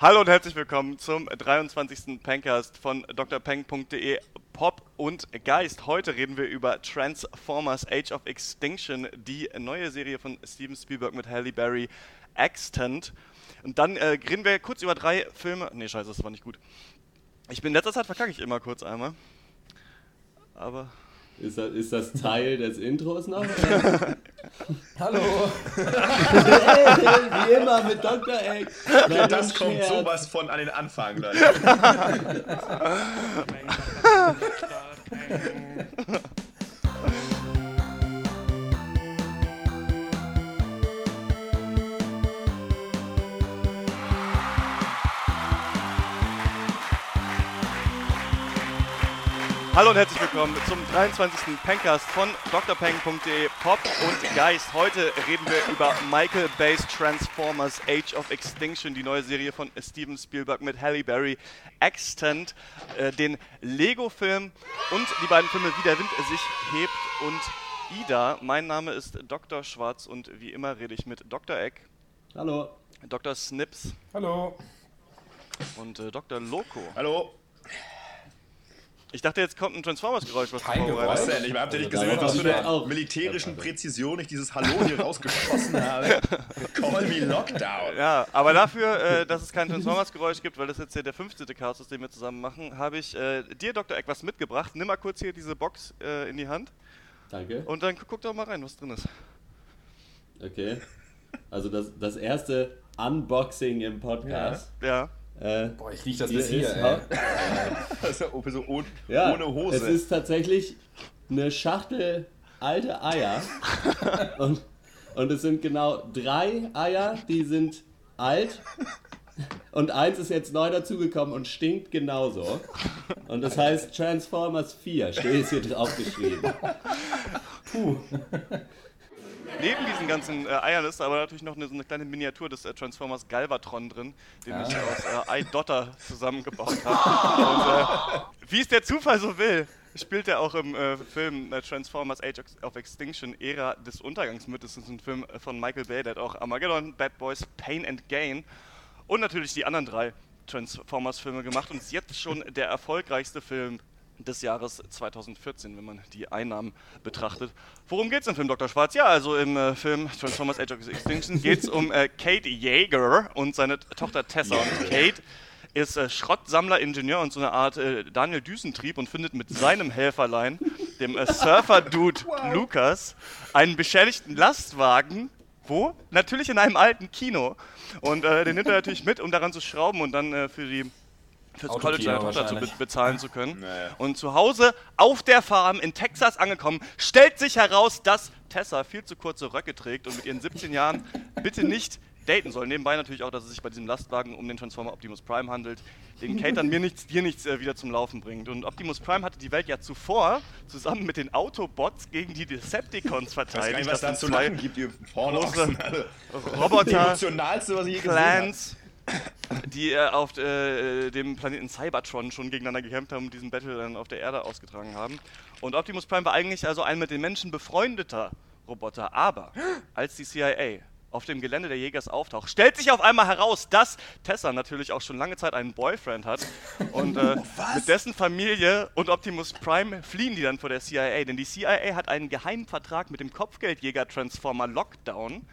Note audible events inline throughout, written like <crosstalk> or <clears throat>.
Hallo und herzlich willkommen zum 23. Pencast von drpeng.de Pop und Geist. Heute reden wir über Transformers Age of Extinction, die neue Serie von Steven Spielberg mit Halle Berry, Extant. Und dann äh, reden wir kurz über drei Filme. Ne, scheiße, das war nicht gut. Ich bin in letzter Zeit verkacke ich immer kurz einmal. Aber ist das, ist das Teil des Intros noch? <laughs> Hallo! <laughs> Wie immer mit Dr. Egg. Ja, das kommt Scherz. sowas von an den Anfang, Leute. <laughs> Hallo und herzlich willkommen zum 23. Pencast von drpeng.de Pop und Geist. Heute reden wir über Michael Bay's Transformers Age of Extinction, die neue Serie von Steven Spielberg mit Halle Berry, Extant, äh, den Lego-Film und die beiden Filme Wie der Wind sich hebt und Ida. Mein Name ist Dr. Schwarz und wie immer rede ich mit Dr. Eck. Hallo. Dr. Snips. Hallo. Und äh, Dr. Loco. Hallo. Ich dachte, jetzt kommt ein Transformers-Geräusch. Was Kein Geräusch. Was denn? Ich habt ihr nicht gesehen, was für eine militärischen Präzision ich dieses Hallo hier rausgeschossen habe? <laughs> Call me Lockdown. Ja, aber dafür, äh, dass es kein Transformers-Geräusch gibt, weil das jetzt ja der 15. Chaos ist, den wir zusammen machen, habe ich äh, dir, Dr. Eck, was mitgebracht. Nimm mal kurz hier diese Box äh, in die Hand. Danke. Und dann guck doch mal rein, was drin ist. Okay. Also das, das erste Unboxing im Podcast. Ja. ja. Äh, Boah, ich riech das bis hier. Ey. das ist ja so ohne, ja, ohne Hose. Es ist tatsächlich eine Schachtel alte Eier. <laughs> und, und es sind genau drei Eier, die sind alt. Und eins ist jetzt neu dazugekommen und stinkt genauso. Und das heißt Transformers 4, steht es hier drauf geschrieben. <laughs> Puh. Neben diesen ganzen äh, Eiern ist aber natürlich noch eine, so eine kleine Miniatur des äh, Transformers Galvatron drin, den ja. ich aus äh, iDotter zusammengebaut habe. Und äh, wie es der Zufall so will, spielt er auch im äh, Film äh, Transformers Age of Extinction Ära des Untergangs mit. Das ist ein Film äh, von Michael Bay, der hat auch Armageddon, Bad Boys, Pain and Gain und natürlich die anderen drei Transformers-Filme gemacht und ist jetzt schon der erfolgreichste Film des Jahres 2014, wenn man die Einnahmen betrachtet. Worum geht es im Film Dr. Schwarz? Ja, also im äh, Film Transformers Age of Extinction <laughs> geht es um äh, Kate Yeager und seine Tochter Tessa. Und Kate ist äh, Schrottsammler, Ingenieur und so eine Art äh, Daniel Düsentrieb und findet mit seinem Helferlein, dem äh, Surfer-Dude <laughs> wow. Lukas, einen beschädigten Lastwagen. Wo? Natürlich in einem alten Kino. Und äh, den nimmt er natürlich mit, um daran zu schrauben und dann für die fürs College seiner Tochter zu be bezahlen zu können. <laughs> Naja. Und zu Hause auf der Farm in Texas angekommen, stellt sich heraus, dass Tessa viel zu kurze Röcke trägt und mit ihren 17 Jahren bitte nicht daten soll. Nebenbei natürlich auch, dass es sich bei diesem Lastwagen um den Transformer Optimus Prime handelt, den <laughs> Kate dann mir nichts, dir nichts äh, wieder zum Laufen bringt. Und Optimus Prime hatte die Welt ja zuvor zusammen mit den Autobots gegen die Decepticons verteidigt. Ich weiß gar nicht, was da zu lachen gibt, ihr vorne <laughs> Roboter, emotionalste, was ich je Clans, die äh, auf äh, dem Planeten Cybertron schon gegeneinander gekämpft haben und diesen Battle dann auf der Erde ausgetragen haben. Und Optimus Prime war eigentlich also ein mit den Menschen befreundeter Roboter. Aber als die CIA auf dem Gelände der Jägers auftaucht, stellt sich auf einmal heraus, dass Tessa natürlich auch schon lange Zeit einen Boyfriend hat. Und äh, <laughs> mit dessen Familie und Optimus Prime fliehen die dann vor der CIA. Denn die CIA hat einen geheimen Vertrag mit dem Kopfgeldjäger-Transformer Lockdown.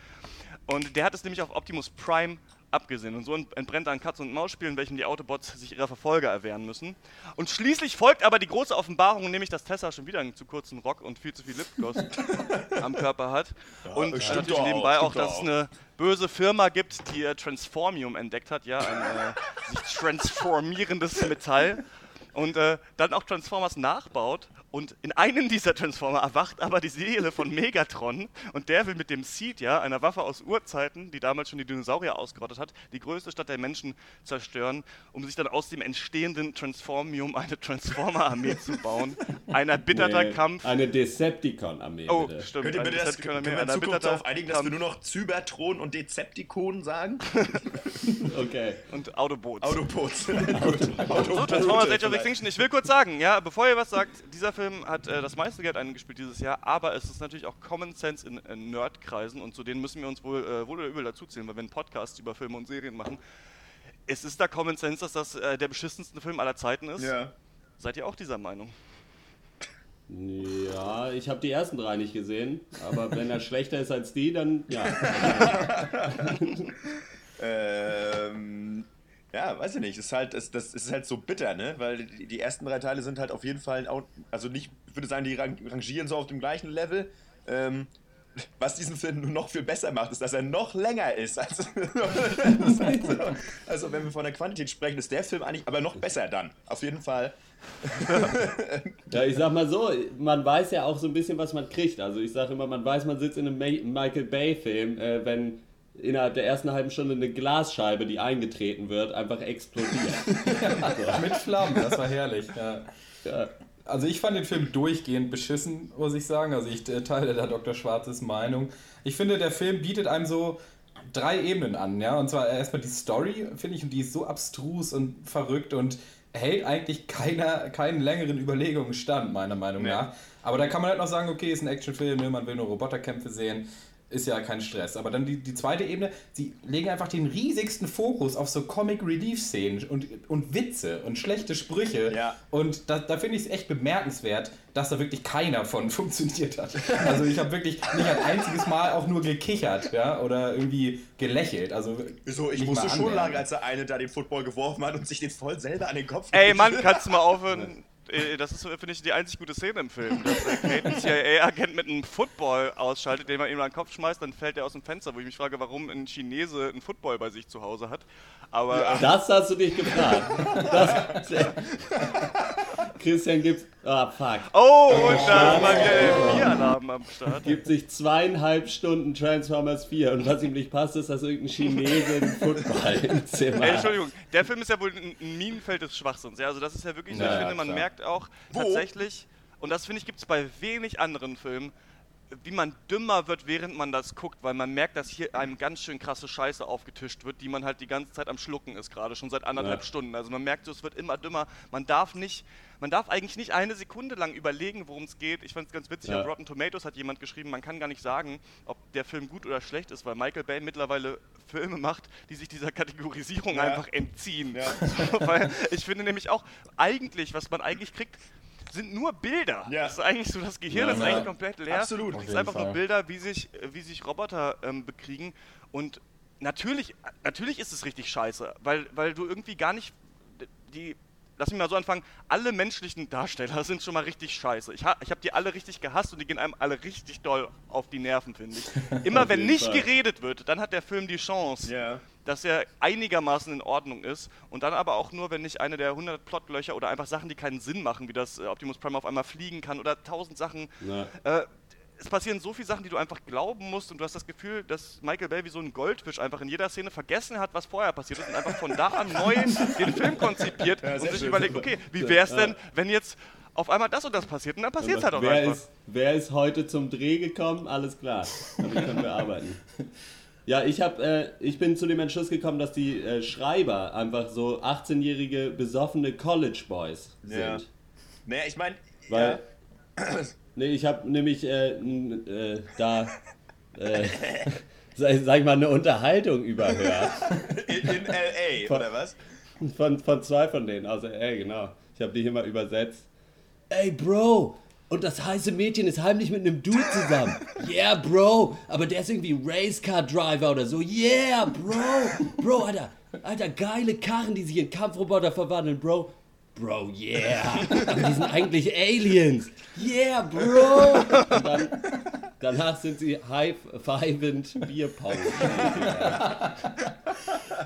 Und der hat es nämlich auf Optimus Prime abgesehen. Und so entbrennt ein Katz- und Maus-Spiel, in welchem die Autobots sich ihrer Verfolger erwehren müssen. Und schließlich folgt aber die große Offenbarung, nämlich dass Tessa schon wieder einen zu kurzen Rock und viel zu viel Lipgloss <laughs> am Körper hat. Ja, und natürlich nebenbei auch, dass es eine böse Firma gibt, die äh, Transformium entdeckt hat, ja, ein äh, <laughs> sich transformierendes Metall. Und äh, dann auch Transformers nachbaut und in einem dieser Transformer erwacht aber die Seele von Megatron und der will mit dem Seed, ja, einer Waffe aus Urzeiten, die damals schon die Dinosaurier ausgerottet hat, die größte Stadt der Menschen zerstören, um sich dann aus dem entstehenden Transformium eine Transformer-Armee zu bauen. Ein erbitterter nee, Kampf. Eine Decepticon-Armee. Oh, bitte. stimmt. Könnt ihr bitte das, können wir in Zukunft darauf einigen, dass wir nur noch Cybertron und Decepticon sagen? <laughs> okay. Und Autobots. Autobots. Autobots. <laughs> So, Transformers Age of Extinction. Ich will kurz sagen, ja, bevor ihr was sagt, dieser Film Film hat äh, das meiste Geld eingespielt dieses Jahr, aber es ist natürlich auch Common Sense in, in Nerdkreisen und zu denen müssen wir uns wohl, äh, wohl oder übel dazuzählen, weil wir einen Podcast über Filme und Serien machen. es ist da Common Sense, dass das äh, der beschissenste Film aller Zeiten ist. Ja. Seid ihr auch dieser Meinung? Ja, ich habe die ersten drei nicht gesehen, aber wenn er <laughs> schlechter ist als die, dann ja. <laughs> ähm, ja, weiß ich nicht. Ist halt, das, das ist halt so bitter, ne? Weil die, ersten drei Teile sind halt auf jeden Fall, also nicht, ich würde sagen, die rangieren so auf dem gleichen Level. Ähm, was diesen Film noch viel besser macht, ist, dass er noch länger ist. Also, <laughs> also, wenn wir von der Quantität sprechen, ist der Film eigentlich aber noch besser dann. Auf jeden Fall. <laughs> ja, ich sag mal so, man weiß ja auch so ein bisschen, was man kriegt. Also ich sag immer, man weiß, man sitzt in einem Michael Bay-Film, äh, wenn innerhalb der ersten halben Stunde eine Glasscheibe, die eingetreten wird, einfach explodiert. <laughs> ja, mit Flammen, das war herrlich. Ja. Ja. Also ich fand den Film durchgehend beschissen, muss ich sagen. Also ich äh, teile da Dr. Schwarzes Meinung. Ich finde, der Film bietet einem so drei Ebenen an, ja. Und zwar erstmal die Story, finde ich, und die ist so abstrus und verrückt und hält eigentlich keiner, keinen längeren Überlegungen stand, meiner Meinung nee. nach. Aber da kann man halt noch sagen, okay, ist ein Actionfilm, ne, man will nur Roboterkämpfe sehen ist ja kein Stress. Aber dann die, die zweite Ebene, sie legen einfach den riesigsten Fokus auf so Comic-Relief-Szenen und, und Witze und schlechte Sprüche. Ja. Und da, da finde ich es echt bemerkenswert, dass da wirklich keiner von <laughs> funktioniert hat. Also ich habe wirklich nicht ein einziges Mal auch nur gekichert, ja, oder irgendwie gelächelt. Also Wieso? Ich musste schon lange, als der eine da den Football geworfen hat und sich den voll selber an den Kopf Ey Mann, kannst du mal aufhören, das ist, finde ich, die einzig gute Szene im Film. Dass äh, Kate einen CIA-Agent mit einem Football ausschaltet, den man ihm an den Kopf schmeißt, dann fällt er aus dem Fenster, wo ich mich frage, warum ein Chinese einen Football bei sich zu Hause hat. Aber, ja. Das hast du dich gefragt. <laughs> Das, Christian gibt. Ah, fuck. Oh, und da ist mal wieder der Vier-Alarm am Start. Gibt sich zweieinhalb Stunden Transformers 4 und was ihm nicht passt, ist, dass irgendein Chinese einen <laughs> Football im Zimmer Ey, Entschuldigung, der Film ist ja wohl ein, Minenfeld des Schwachsinns. Ja, also, das ist ja wirklich so. Ja, ich finde, man klar. merkt auch Wo? tatsächlich, und das finde ich, gibt es bei wenig anderen Filmen, wie man dümmer wird, während man das guckt, weil man merkt, dass hier einem ganz schön krasse Scheiße aufgetischt wird, die man halt die ganze Zeit am Schlucken ist, gerade schon seit anderthalb ja. Stunden. Also man merkt, es wird immer dümmer. Man darf nicht, man darf eigentlich nicht eine Sekunde lang überlegen, worum es geht. Ich fand es ganz witzig, ja. auf Rotten Tomatoes hat jemand geschrieben, man kann gar nicht sagen, ob der Film gut oder schlecht ist, weil Michael Bay mittlerweile Filme macht, die sich dieser Kategorisierung ja. einfach entziehen. <laughs> weil ich finde nämlich auch, eigentlich, was man eigentlich kriegt, sind nur Bilder. Ja. Das ist eigentlich so, das Gehirn ja, ist eigentlich komplett leer. Absolut. Es ist einfach Fall. nur Bilder, wie sich, wie sich Roboter ähm, bekriegen. Und natürlich, natürlich ist es richtig scheiße, weil, weil du irgendwie gar nicht die lass mich mal so anfangen, alle menschlichen Darsteller sind schon mal richtig scheiße. Ich, ha, ich habe die alle richtig gehasst und die gehen einem alle richtig doll auf die Nerven, finde ich. <laughs> Immer wenn nicht Fall. geredet wird, dann hat der Film die Chance, yeah. Dass er einigermaßen in Ordnung ist. Und dann aber auch nur, wenn nicht eine der 100 Plotlöcher oder einfach Sachen, die keinen Sinn machen, wie das äh, Optimus Prime auf einmal fliegen kann oder tausend Sachen. Äh, es passieren so viele Sachen, die du einfach glauben musst und du hast das Gefühl, dass Michael Bay wie so ein Goldfisch einfach in jeder Szene vergessen hat, was vorher passiert ist und einfach von da an neu <laughs> den Film konzipiert ja, und sich schön, überlegt, okay, wie wäre es denn, wenn jetzt auf einmal das und das passiert und dann passiert es halt auch wer einfach. Ist, wer ist heute zum Dreh gekommen? Alles klar, damit können wir arbeiten. <laughs> Ja, ich, hab, äh, ich bin zu dem Entschluss gekommen, dass die äh, Schreiber einfach so 18-jährige besoffene College Boys sind. Ja. Naja, ich meine, weil ja. <clears throat> Nee, ich habe nämlich äh, äh, da, äh, <laughs> sag, sag, ich mal, eine Unterhaltung überhört. <laughs> In, in L.A., von, oder was? Von, von zwei von denen, aus L.A., genau. Ich habe die hier mal übersetzt. Ey, Bro, und das heiße Mädchen ist heimlich mit einem Dude zusammen. Yeah, Bro, aber der ist irgendwie Racecar Driver oder so. Yeah, Bro, Bro, Alter, Alter, geile Karren, die sich in Kampfroboter verwandeln, Bro. Bro, yeah. Aber die sind eigentlich Aliens. Yeah, Bro. Und dann, danach sind sie high-fivend Bierpong.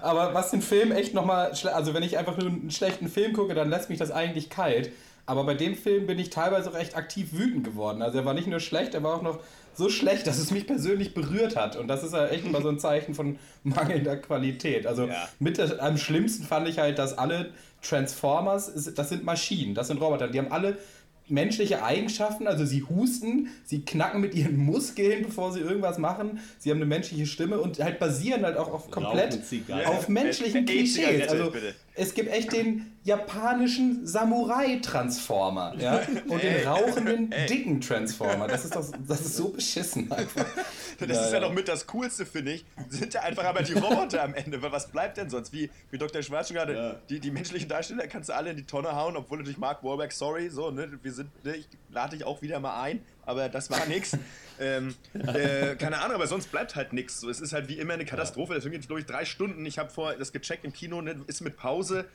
Aber was den Film echt nochmal, also wenn ich einfach nur einen schlechten Film gucke, dann lässt mich das eigentlich kalt. Aber bei dem Film bin ich teilweise recht aktiv wütend geworden. Also er war nicht nur schlecht, er war auch noch so schlecht, dass es mich persönlich berührt hat. Und das ist ja echt immer so ein Zeichen von mangelnder Qualität. Also ja. mit am schlimmsten fand ich halt, dass alle Transformers, das sind Maschinen, das sind Roboter, die haben alle menschliche Eigenschaften, also sie husten, sie knacken mit ihren Muskeln, bevor sie irgendwas machen, sie haben eine menschliche Stimme und halt basieren halt auch auf komplett auf menschlichen <laughs> Klischees. Also es gibt echt den japanischen Samurai-Transformer, ja, <laughs> und den rauchenden, dicken Transformer. Das ist doch, das ist so beschissen einfach. <laughs> Das ja, ist ja noch mit das Coolste, finde ich. Sind ja einfach aber die Roboter am Ende, weil was bleibt denn sonst? Wie, wie Dr. Schwarz schon gerade, ja. die, die menschlichen Darsteller kannst du alle in die Tonne hauen, obwohl natürlich Mark Wahlberg, sorry, so, ne, wir sind, ne, ich lade dich auch wieder mal ein, aber das war nix. <laughs> ähm, äh, keine Ahnung, aber sonst bleibt halt nichts. So, es ist halt wie immer eine Katastrophe. Deswegen geht es, glaube ich, drei Stunden. Ich habe vor das gecheckt im Kino, ne, ist mit Pause.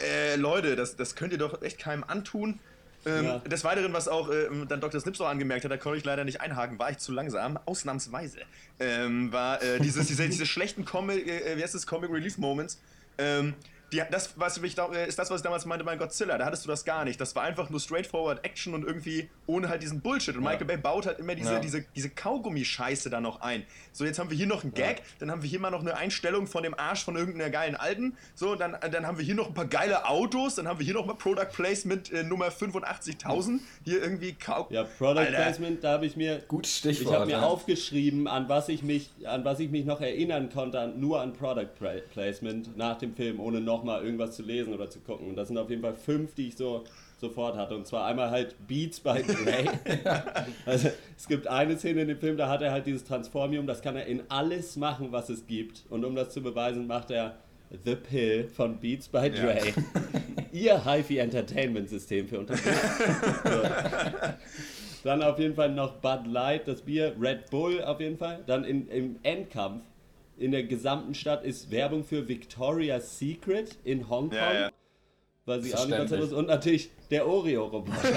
Äh, Leute, das, das könnt ihr doch echt keinem antun. Ähm, ja. Des Weiteren, was auch äh, dann Dr. Snips auch angemerkt hat, da konnte ich leider nicht einhaken, war ich zu langsam, ausnahmsweise, ähm, war äh, dieses, diese, diese schlechten Comic, äh, wie heißt das, Comic Relief Moments, ähm, die, das, was ich da, ist das, was ich damals meinte bei Godzilla. Da hattest du das gar nicht. Das war einfach nur straightforward Action und irgendwie ohne halt diesen Bullshit. Und ja. Michael Bay baut halt immer diese, ja. diese, diese Kaugummi-Scheiße da noch ein. So, jetzt haben wir hier noch einen Gag, ja. dann haben wir hier mal noch eine Einstellung von dem Arsch von irgendeiner geilen Alten. So, dann, dann haben wir hier noch ein paar geile Autos, dann haben wir hier noch mal Product Placement äh, Nummer 85.000. Hier irgendwie Kau Ja, Product Alter. Placement, da habe ich mir. Gut Stichwort. Ich habe mir aufgeschrieben, an was ich mich, an was ich mich noch erinnern konnte, nur an Product Placement nach dem Film, ohne nochmal irgendwas zu lesen oder zu gucken. Und das sind auf jeden Fall fünf, die ich so sofort hatte. Und zwar einmal halt Beats by Dre. <laughs> also es gibt eine Szene in dem Film, da hat er halt dieses Transformium, das kann er in alles machen, was es gibt. Und um das zu beweisen, macht er The Pill von Beats by Dre. Ja. <laughs> Ihr HiFi Entertainment System für Unternehmen. so. Dann auf jeden Fall noch Bud Light, das Bier, Red Bull auf jeden Fall. Dann in, im Endkampf in der gesamten Stadt ist Werbung für Victoria's Secret in Hongkong. Ja, ja. Weil sie auch nicht was Und natürlich der Oreo-Roboter. <laughs>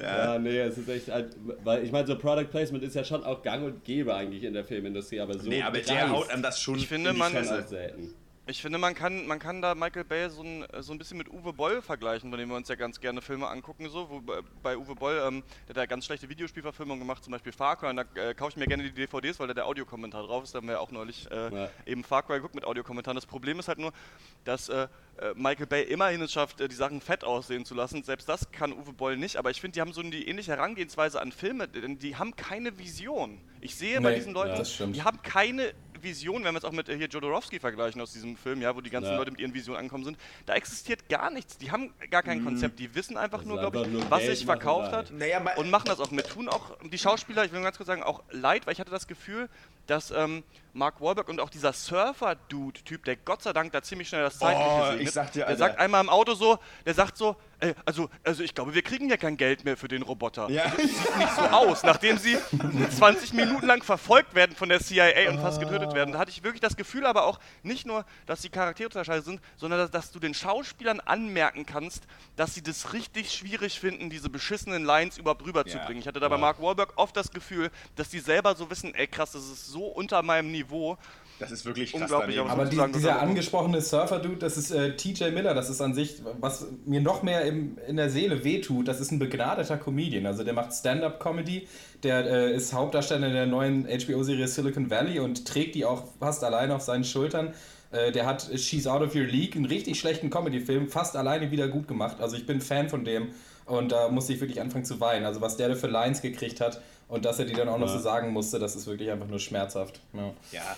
ja. ja, nee, es ist echt halt, weil ich meine, so Product Placement ist ja schon auch gang und gäbe eigentlich in der Filmindustrie, aber so. Nee, aber der haut einem das schon. Ich finde, man. Halt selten. Ich finde, man kann, man kann da Michael Bay so ein, so ein bisschen mit Uwe Boll vergleichen, bei dem wir uns ja ganz gerne Filme angucken. So. Wo, bei Uwe Boll, ähm, der hat ja ganz schlechte Videospielverfilmungen gemacht, zum Beispiel Far Cry. Und da äh, kaufe ich mir gerne die DVDs, weil da der Audiokommentar drauf ist. Da haben wir ja auch neulich äh, ja. eben Far Cry geguckt mit Audiokommentaren. Das Problem ist halt nur, dass äh, äh Michael Bay immerhin es schafft, äh, die Sachen fett aussehen zu lassen. Selbst das kann Uwe Boll nicht. Aber ich finde, die haben so eine ähnliche Herangehensweise an Filme, denn die haben keine Vision. Ich sehe nee, bei diesen Leuten, ja, die haben keine Vision, wenn wir es auch mit äh, hier Jodorowsky vergleichen aus diesem Film, ja, wo die ganzen ja. Leute mit ihren Visionen angekommen sind, da existiert gar nichts. Die haben gar kein mhm. Konzept. Die wissen einfach nur, glaube ich, was sich verkauft hat naja, und machen das auch mit. Tun auch die Schauspieler, ich will ganz kurz sagen, auch leid, weil ich hatte das Gefühl, dass ähm, Mark Wahlberg und auch dieser Surfer-Dude-Typ, der Gott sei Dank da ziemlich schnell das Zeitliche oh, segnet, der sagt einmal im Auto so, der sagt so, ey, also, also ich glaube, wir kriegen ja kein Geld mehr für den Roboter. Ja. Das sieht nicht so aus. Nachdem sie 20 Minuten lang verfolgt werden von der CIA und fast getötet werden, da hatte ich wirklich das Gefühl aber auch, nicht nur, dass die Charaktere total scheiße sind, sondern dass, dass, du den Schauspielern anmerken kannst, dass sie das richtig schwierig finden, diese beschissenen Lines überhaupt rüberzubringen. Ja. Ich hatte da bei Mark Wahlberg oft das Gefühl, dass die selber so wissen, ey krass, das ist so unter meinem Niveau, das ist wirklich krass unglaublich. Aber, aber die, dieser angesprochene Surfer-Dude, das ist äh, TJ Miller, das ist an sich, was mir noch mehr im, in der Seele wehtut, das ist ein begnadeter Comedian. Also der macht Stand-Up-Comedy, der äh, ist Hauptdarsteller der neuen HBO-Serie Silicon Valley und trägt die auch fast alleine auf seinen Schultern. Äh, der hat She's Out of Your League, einen richtig schlechten Comedy-Film, fast alleine wieder gut gemacht. Also ich bin Fan von dem und da musste ich wirklich anfangen zu weinen. Also was der da für Lines gekriegt hat und dass er die dann auch noch so sagen musste, das ist wirklich einfach nur schmerzhaft. Ja. ja.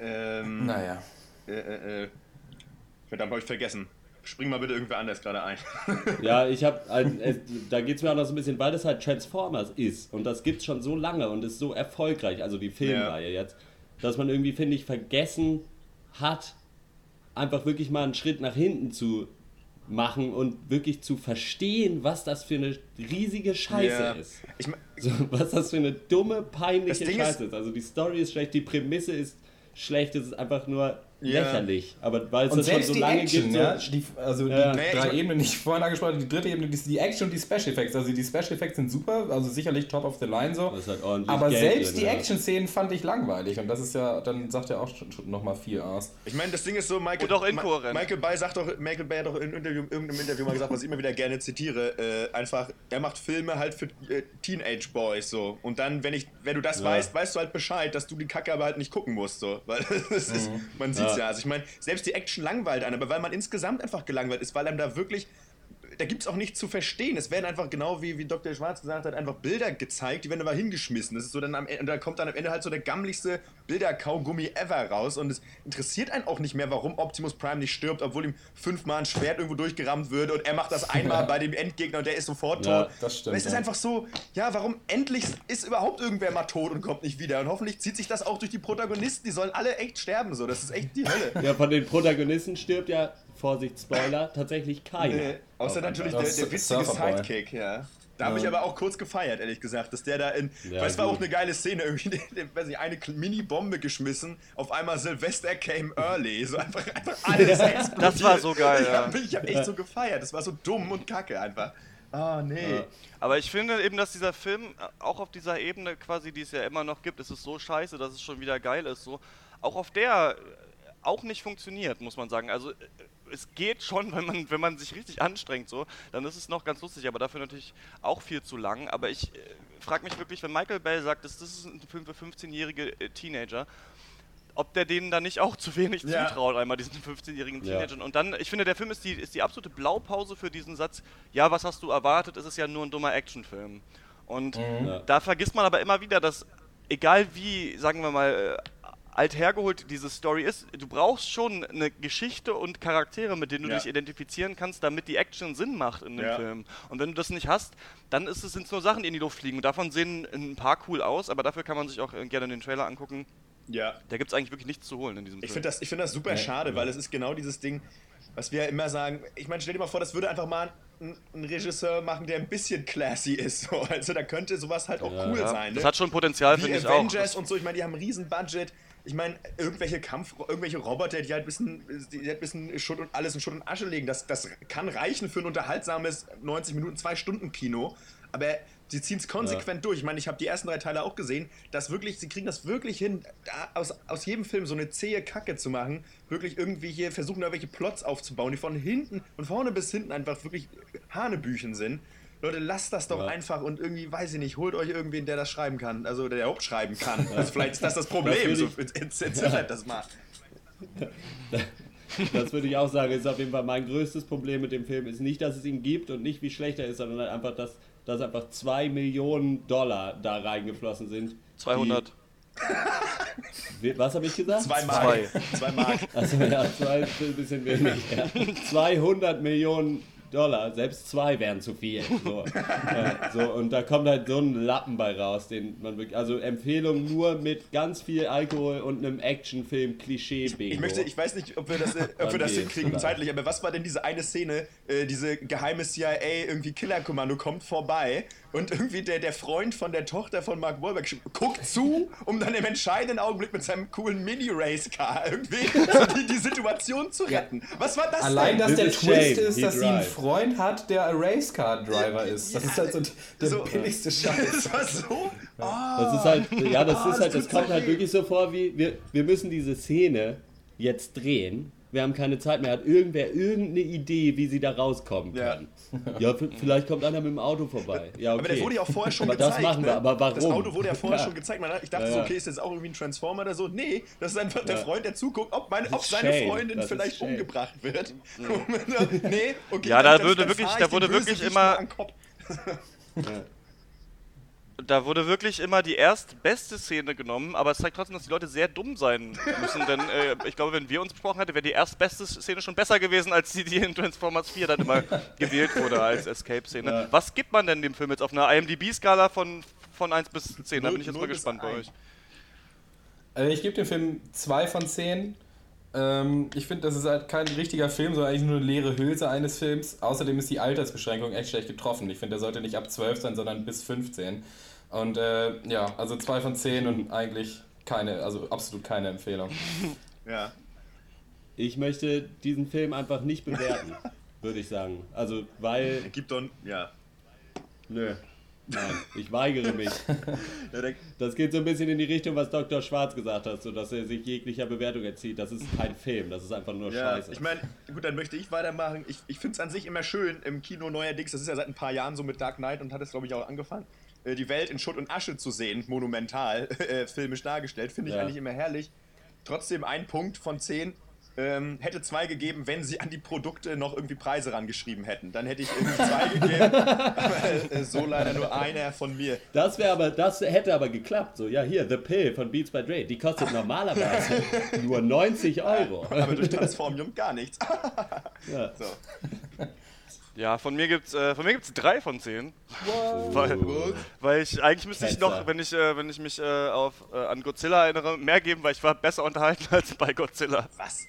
Ähm, naja. Äh, äh, äh, verdammt, habe ich vergessen. Spring mal bitte irgendwer anders gerade ein. <laughs> ja, ich habe, äh, da geht es mir auch noch so ein bisschen, weil das halt Transformers ist und das gibt es schon so lange und ist so erfolgreich, also die Filmreihe ja. jetzt, dass man irgendwie, finde ich, vergessen hat, einfach wirklich mal einen Schritt nach hinten zu machen und wirklich zu verstehen, was das für eine riesige Scheiße ja. ist. Ich mein, so, was das für eine dumme, peinliche Scheiße ist, ist. Also die Story ist schlecht, die Prämisse ist schlecht, es ist einfach nur ja. lächerlich. Aber weil es und das schon so lange Action, gibt. Ja, die, also ja. die drei Ebenen, die ich vorhin angesprochen habe, die dritte Ebene, die, die Action und die Special Effects. Also die Special Effects sind super, also sicherlich top of the line so. Halt aber Geld selbst drin, die Action-Szenen fand ich langweilig und das ist ja, dann sagt er auch schon, schon nochmal viel aus. Ich meine, das Ding ist so, Michael, und auch inkohärent. Michael Bay sagt doch, Michael Bay hat doch in Interview, irgendeinem Interview mal gesagt, was ich immer wieder gerne zitiere, äh, einfach, er macht Filme halt für äh, Teenage Boys so. Und dann, wenn ich, wenn du das weißt, weißt du halt Bescheid, dass du die Kacke aber halt nicht gucken musst so. Weil <laughs> ist, mhm. man sieht's ja. Also ich meine, selbst die Action langweilt einen, aber weil man insgesamt einfach gelangweilt ist, weil einem da wirklich da gibt es auch nichts zu verstehen. Es werden einfach genau wie, wie Dr. Schwarz gesagt hat, einfach Bilder gezeigt, die werden aber hingeschmissen. Das ist so dann am Ende, und da kommt dann am Ende halt so der gammligste Bilderkaugummi ever raus und es interessiert einen auch nicht mehr, warum Optimus Prime nicht stirbt, obwohl ihm fünfmal ein Schwert irgendwo durchgerammt wird und er macht das einmal <laughs> bei dem Endgegner und der ist sofort tot. Ja, das stimmt, Und es ist ja. einfach so, ja, warum endlich ist überhaupt irgendwer mal tot und kommt nicht wieder und hoffentlich zieht sich das auch durch die Protagonisten, die sollen alle echt sterben so, das ist echt die Hölle. Ja, von den Protagonisten stirbt ja, Vorsicht, Spoiler, tatsächlich keiner. Nee, außer natürlich der, der witzige. Sidekick, ja. Da habe ich aber auch kurz gefeiert, ehrlich gesagt, dass der da in. Ja, weil es war auch eine geile Szene, irgendwie, <laughs> der, der, weiß nicht, eine Mini-Bombe geschmissen, auf einmal Sylvester came early. So einfach, einfach alles <laughs> explodiert. Das war so geil, Ich ja. habe hab echt so <laughs> gefeiert. Das war so dumm und kacke einfach. Ah, nee. Ja. Aber ich finde eben, dass dieser Film äh, auch auf dieser Ebene quasi, die es ja immer noch gibt, es ist so scheiße, dass es schon wieder geil ist, so, auch auf der äh, auch nicht funktioniert, muss man sagen. Also äh, es geht schon, wenn man, wenn man sich richtig anstrengt, so, dann ist es noch ganz lustig, aber dafür natürlich auch viel zu lang. Aber ich äh, frage mich wirklich, wenn Michael Bell sagt, das, das ist ein Film für 15-jährige äh, Teenager, ob der denen da nicht auch zu wenig Ja. zutraut, einmal diesen 15-jährigen Ja. Teenagern. Und dann, ich finde, der Film ist die, ist die absolute Blaupause für diesen Satz, ja, was hast du erwartet, es ist ja nur ein dummer Actionfilm. Und Ja. da vergisst man aber immer wieder, dass, egal wie, sagen wir mal, äh, alt hergeholt diese Story ist, du brauchst schon eine Geschichte und Charaktere, mit denen du Ja. dich identifizieren kannst, damit die Action Sinn macht in dem Ja. Film. Und wenn du das nicht hast, dann ist es sind nur Sachen, die in die Luft fliegen. Und davon sehen ein paar cool aus, aber dafür kann man sich auch äh, gerne den Trailer angucken. Ja. Da gibt es eigentlich wirklich nichts zu holen in diesem Ich Film. finde das, ich find das super Ja, schade, weil es ist genau dieses Ding, was wir ja immer sagen. Ich meine, stell dir mal vor, das würde einfach mal ein, Regisseur machen, der ein bisschen classy ist. So. Also da könnte sowas halt auch Ja. cool ja, sein. Ne? das hat schon Potenzial, finde ich Avengers auch. und so, ich meine, die haben ein riesen Budget. Ich meine, irgendwelche Kampf, irgendwelche Roboter, die halt ein bisschen, die halt ein bisschen Schutt und alles in Schutt und Asche legen, das, das kann reichen für ein unterhaltsames 90 Minuten, 2 Stunden Kino. Aber sie ziehen es konsequent durch. Ich meine, ich habe die ersten drei Teile auch gesehen, dass wirklich, sie kriegen das wirklich hin, da aus, aus jedem Film so eine zähe Kacke zu machen, wirklich irgendwie hier versuchen, da welche Plots aufzubauen, die von hinten, von vorne bis hinten einfach wirklich Hanebüchen sind. Leute, lasst das doch Ja. einfach und irgendwie, weiß ich nicht, holt euch irgendwen, der das schreiben kann, also der überhaupt schreiben kann. Also vielleicht ist das das Problem, Das so, entziffert das mal. Das würde ich auch sagen, ist auf jeden Fall mein größtes Problem mit dem Film. Ist nicht, dass es ihn gibt und nicht, wie schlecht er ist, sondern halt einfach, dass, dass einfach 2 Millionen Dollar da reingeflossen sind. 200. Die, was habe ich gesagt? Zwei Mark. Zwei Mark. Also ja, zwei ist ein bisschen wenig. Ja. 200 Millionen Dollar, selbst zwei wären zu viel. So, ja, <laughs> so, und da kommt halt so ein Lappen bei raus, den man wirklich, also Empfehlung nur mit ganz viel Alkohol und einem Actionfilm Klischee Bingo. Ich möchte, ich weiß nicht, ob wir das, äh, ob wir das hinkriegen vielleicht. zeitlich, aber was war denn diese eine Szene, äh, diese geheime CIA, irgendwie Killerkommando kommt vorbei und irgendwie der, der Freund von der Tochter von Mark Wahlberg guckt zu, um dann im entscheidenden Augenblick mit seinem coolen Mini-Race-Car irgendwie so die, die Situation zu retten. Was war das Allein, denn? dass This der is Twist shame, ist, he dass sie einen drive. Freund hat, der ein Racecar-Driver ist. Das ist halt so der so- billigste Scheiß. <laughs> Das war so. Das ist halt, ja, das Ah, ist halt, das tut kommt so halt wirklich so vor wie, wir, wir müssen diese Szene jetzt drehen. Wir haben keine Zeit mehr. Hat irgendwer irgendeine Idee, wie sie da rauskommen Ja. kann? Ja, v- vielleicht kommt einer mit dem Auto vorbei. Ja, okay. Aber der wurde ja auch vorher schon aber gezeigt. das machen wir, ne? aber warum? Das Auto wurde ja vorher Ja. schon gezeigt. Ich dachte Ja, so, ja. okay, ist das auch irgendwie ein Transformer oder so? Nee, das ist einfach der Ja. Freund, der zuguckt, ob, meine, ob seine shame. Freundin Das vielleicht umgebracht wird. <laughs> nee, okay. Ja, da dann- würde dann wirklich- da wurde wirklich immer- Kopf. Da wurde wirklich immer die erstbeste Szene genommen, aber es zeigt trotzdem, dass die Leute sehr dumm sein müssen, denn äh, ich glaube, wenn wir uns besprochen hätten, wäre die erstbeste Szene schon besser gewesen, als die, die in Transformers 4 dann immer gewählt wurde als Escape-Szene. Ja. Was gibt man denn dem Film jetzt auf einer IMDb-Skala von, von 1 bis 10? Da bin ich jetzt mal gespannt bei euch. Also ich gebe dem Film 2 von 10. Ähm, ich finde, das ist halt kein richtiger Film, sondern eigentlich nur eine leere Hülse eines Films. Außerdem ist die Altersbeschränkung echt schlecht getroffen. Ich finde, der sollte nicht ab 12 sein, sondern bis 15. Und äh, ja, also 2 von 10 und eigentlich keine, also absolut keine Empfehlung. <laughs> Ja. Ich möchte diesen Film einfach nicht bewerten, <laughs> würde ich sagen. Also, weil, Gibt doch, ja. nö, nein, ich weigere mich. <laughs> Das geht so ein bisschen in die Richtung, was Dr. Schwarz gesagt hat, so dass er sich jeglicher Bewertung erzieht. Das ist kein Film, das ist einfach nur ja, Scheiße. ich meine, gut, dann möchte ich weitermachen. Ich, ich finde es an sich immer schön im Kino neuerdings, das ist ja seit ein paar Jahren so mit Dark Knight und hat es, glaube ich, auch angefangen, äh, die Welt in Schutt und Asche zu sehen, monumental, <laughs> äh, filmisch dargestellt. Finde ich Ja. eigentlich immer herrlich. Trotzdem ein Punkt von 10. ähm, hätte zwei gegeben, wenn sie an die Produkte noch irgendwie Preise rangeschrieben hätten. Dann hätte ich irgendwie zwei gegeben, aber äh, so leider nur einer von mir. Das wäre aber, das hätte aber geklappt. So, ja, hier, The Pill von Beats by Dre, die kostet normalerweise nur 90 Euro. Aber durch Transformium gar nichts. <laughs> Ja. So. Ja, von mir gibt's, äh, von mir gibt's drei von zehn. Weil, weil ich eigentlich müsste ich noch, wenn ich, äh, wenn ich mich äh, auf, äh, an Godzilla erinnere, mehr geben, weil ich war besser unterhalten <laughs> als bei Godzilla. Was?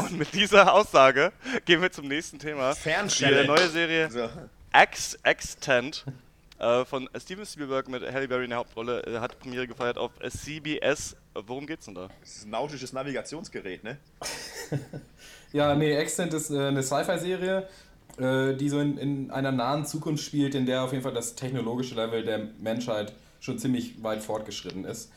Und mit dieser Aussage gehen wir zum nächsten Thema. Die Fernstelle. äh, neue Serie So. X Extent äh, von Steven Spielberg mit Halle Berry in der Hauptrolle äh, hat Premiere gefeiert auf CBS. Worum geht's denn da? Das ist ein nautisches Navigationsgerät, ne? <laughs> Ja, nee, Extent ist äh, eine Sci-Fi-Serie, äh, die so in, in einer nahen Zukunft spielt, in der auf jeden Fall das technologische Level der Menschheit schon ziemlich weit fortgeschritten ist.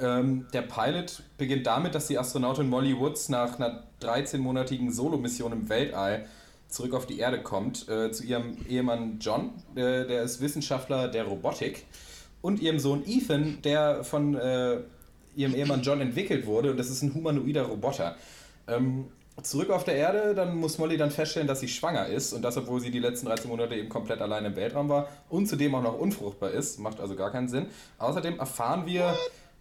Ähm, der Pilot beginnt damit, dass die Astronautin Molly Woods nach einer 13-monatigen Solomission im Weltall zurück auf die Erde kommt, äh, zu ihrem Ehemann John, äh, der ist Wissenschaftler der Robotik, und ihrem Sohn Ethan, der von äh, ihrem Ehemann John entwickelt wurde, und das ist ein humanoider Roboter. Ähm, zurück auf der Erde, dann muss Molly dann feststellen, dass sie schwanger ist und das, obwohl sie die letzten 13 Monate eben komplett allein im Weltraum war und zudem auch noch unfruchtbar ist, macht also gar keinen Sinn. Außerdem erfahren wir,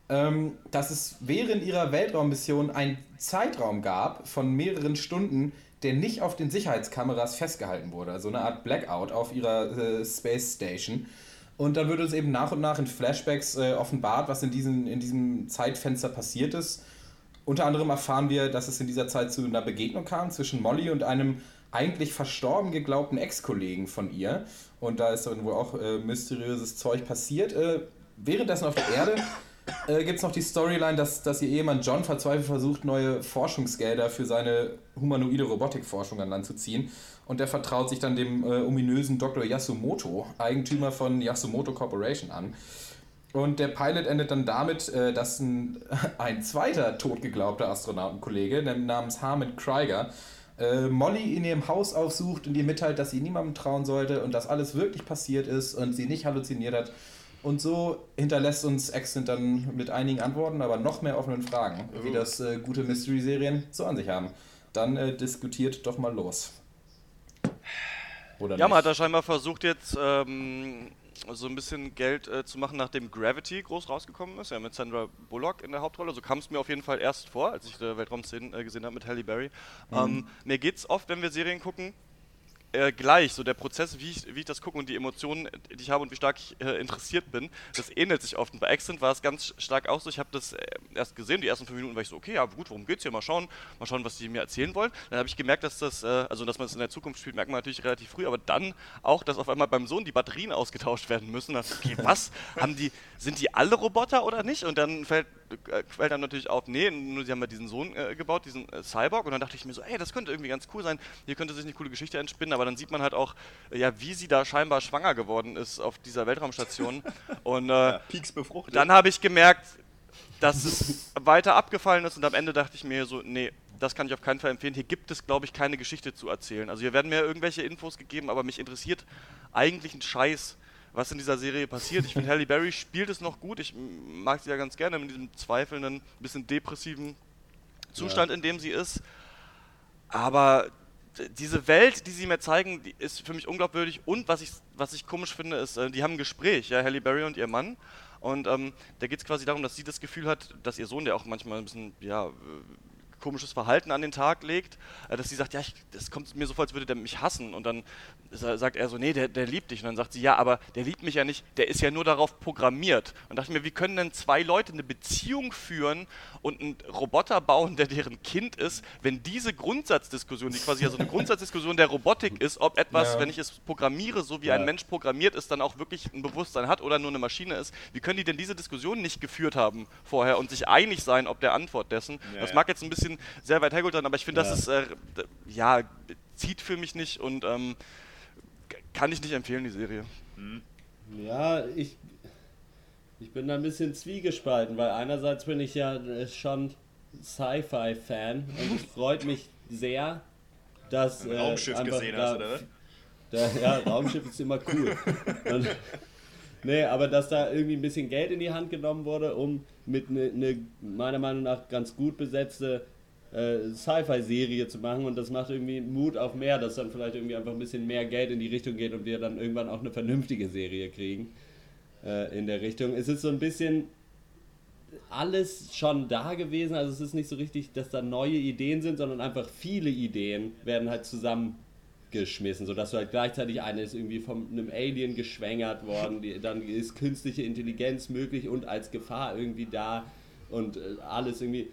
ähm, dass es während ihrer Weltraummission einen Zeitraum gab von mehreren Stunden, der nicht auf den Sicherheitskameras festgehalten wurde. Also eine Art Blackout auf ihrer äh, Space Station. Und dann wird uns eben nach und nach in Flashbacks äh, offenbart, was in, diesen, in diesem Zeitfenster passiert ist. Unter anderem erfahren wir, dass es in dieser Zeit zu einer Begegnung kam zwischen Molly und einem eigentlich verstorben geglaubten Ex-Kollegen von ihr. Und da ist dann wohl auch äh, mysteriöses Zeug passiert. Äh, währenddessen auf der Erde äh, gibt es noch die Storyline, dass, dass ihr Ehemann John verzweifelt versucht, neue Forschungsgelder für seine humanoide Robotikforschung an Land zu ziehen. Und der vertraut sich dann dem äh, ominösen Dr. Yasumoto, Eigentümer von Yasumoto Corporation, an. Und der Pilot endet dann damit, äh, dass ein, <laughs> ein zweiter totgeglaubter Astronautenkollege namens Harmon Krieger äh, Molly in ihrem Haus aufsucht und ihr mitteilt, dass sie niemandem trauen sollte und dass alles wirklich passiert ist und sie nicht halluziniert hat. Und so hinterlässt uns Extant dann mit einigen Antworten, aber noch mehr offenen Fragen, wie das äh, gute Mystery-Serien so an sich haben. Dann äh, diskutiert doch mal los. Oder Ja, man hat nicht? da scheinbar versucht jetzt ähm, so ein bisschen Geld äh, zu machen, nachdem Gravity groß rausgekommen ist, ja mit Sandra Bullock in der Hauptrolle. So kam es mir auf jeden Fall erst vor, als ich äh, Weltraumszenen äh, gesehen habe mit Halle Berry. Ähm, mir geht's oft, wenn wir Serien gucken, äh, gleich, so der Prozess, wie ich, wie ich das gucke und die Emotionen, die ich habe und wie stark ich äh, interessiert bin, das ähnelt sich oft. Und bei Accent war es ganz stark auch so. Ich habe das äh, erst gesehen, die ersten fünf Minuten war ich so, okay, ja gut, worum geht's hier? Mal schauen, mal schauen, was die mir erzählen wollen. Dann habe ich gemerkt, dass das, äh, also dass man es in der Zukunft spielt, merkt man natürlich relativ früh, aber dann auch, dass auf einmal beim Sohn die Batterien ausgetauscht werden müssen. Dann, okay, was? Haben die, sind die alle Roboter oder nicht? Und dann fällt, äh, fällt dann natürlich auf, nee, nur sie haben ja diesen Sohn äh, gebaut, diesen Cyborg. Und dann dachte ich mir so, ey, das könnte irgendwie ganz cool sein. Hier könnte sich eine coole Geschichte entspinnen, aber dann sieht man halt auch, äh, ja, wie sie da scheinbar schwanger geworden ist auf dieser Weltraumstation. <laughs> Und äh, Ja, dann habe ich gemerkt, dass es weiter abgefallen ist und am Ende dachte ich mir so, nee, das kann ich auf keinen Fall empfehlen. Hier gibt es, glaube ich, keine Geschichte zu erzählen. Also hier werden mir irgendwelche Infos gegeben, aber mich interessiert eigentlich ein Scheiß, was in dieser Serie passiert. Ich finde, <laughs> Halle Berry spielt es noch gut. Ich mag sie ja ganz gerne mit diesem zweifelnden, bisschen depressiven Zustand, in dem sie ist. Aber diese Welt, die sie mir zeigen, ist für mich unglaubwürdig. Und was ich, was ich komisch finde, ist, äh, die haben ein Gespräch, ja, Halle Berry und ihr Mann. Und ähm, da geht es quasi darum, dass sie das Gefühl hat, dass ihr Sohn, der auch manchmal ein bisschen, ja, komisches Verhalten an den Tag legt, äh, dass sie sagt, ja, ich, das kommt mir so vor, als würde der mich hassen. Und dann sa- sagt er so, nee, der, der liebt dich. Und dann sagt sie, ja, aber der liebt mich ja nicht, der ist ja nur darauf programmiert. Und dachte ich mir, wie können denn zwei Leute eine Beziehung führen und einen Roboter bauen, der deren Kind ist, wenn diese Grundsatzdiskussion, die quasi ja so eine Grundsatzdiskussion der Robotik ist, ob etwas, Ja. wenn ich es programmiere, so wie Ja. ein Mensch programmiert ist, dann auch wirklich ein Bewusstsein hat oder nur eine Maschine ist, wie können die denn diese Diskussion nicht geführt haben vorher und sich einig sein, ob der Antwort dessen? Ja, das mag jetzt ein bisschen sehr weit hergeholt sein, aber ich finde, Ja. das ist, äh, ja, zieht für mich nicht und ähm, kann ich nicht empfehlen, die Serie. Ja, ich, ich bin da ein bisschen zwiegespalten, weil einerseits bin ich ja äh, schon Sci-Fi-Fan und es freut mich sehr, dass. Ein äh, Raumschiff gesehen da, hast, oder was? Da, ja, Raumschiff ist immer cool. Und, nee, aber dass da irgendwie ein bisschen Geld in die Hand genommen wurde, um mit eine ne, meiner Meinung nach ganz gut besetzte äh, Sci-Fi-Serie zu machen und das macht irgendwie Mut auf mehr, dass dann vielleicht irgendwie einfach ein bisschen mehr Geld in die Richtung geht und wir dann irgendwann auch eine vernünftige Serie kriegen äh, in der Richtung. Es ist so ein bisschen alles schon da gewesen, also es ist nicht so richtig, dass da neue Ideen sind, sondern einfach viele Ideen werden halt zusammengeschmissen, sodass du halt gleichzeitig eine ist irgendwie von einem Alien geschwängert worden, die, dann ist künstliche Intelligenz möglich und als Gefahr irgendwie da und äh, alles irgendwie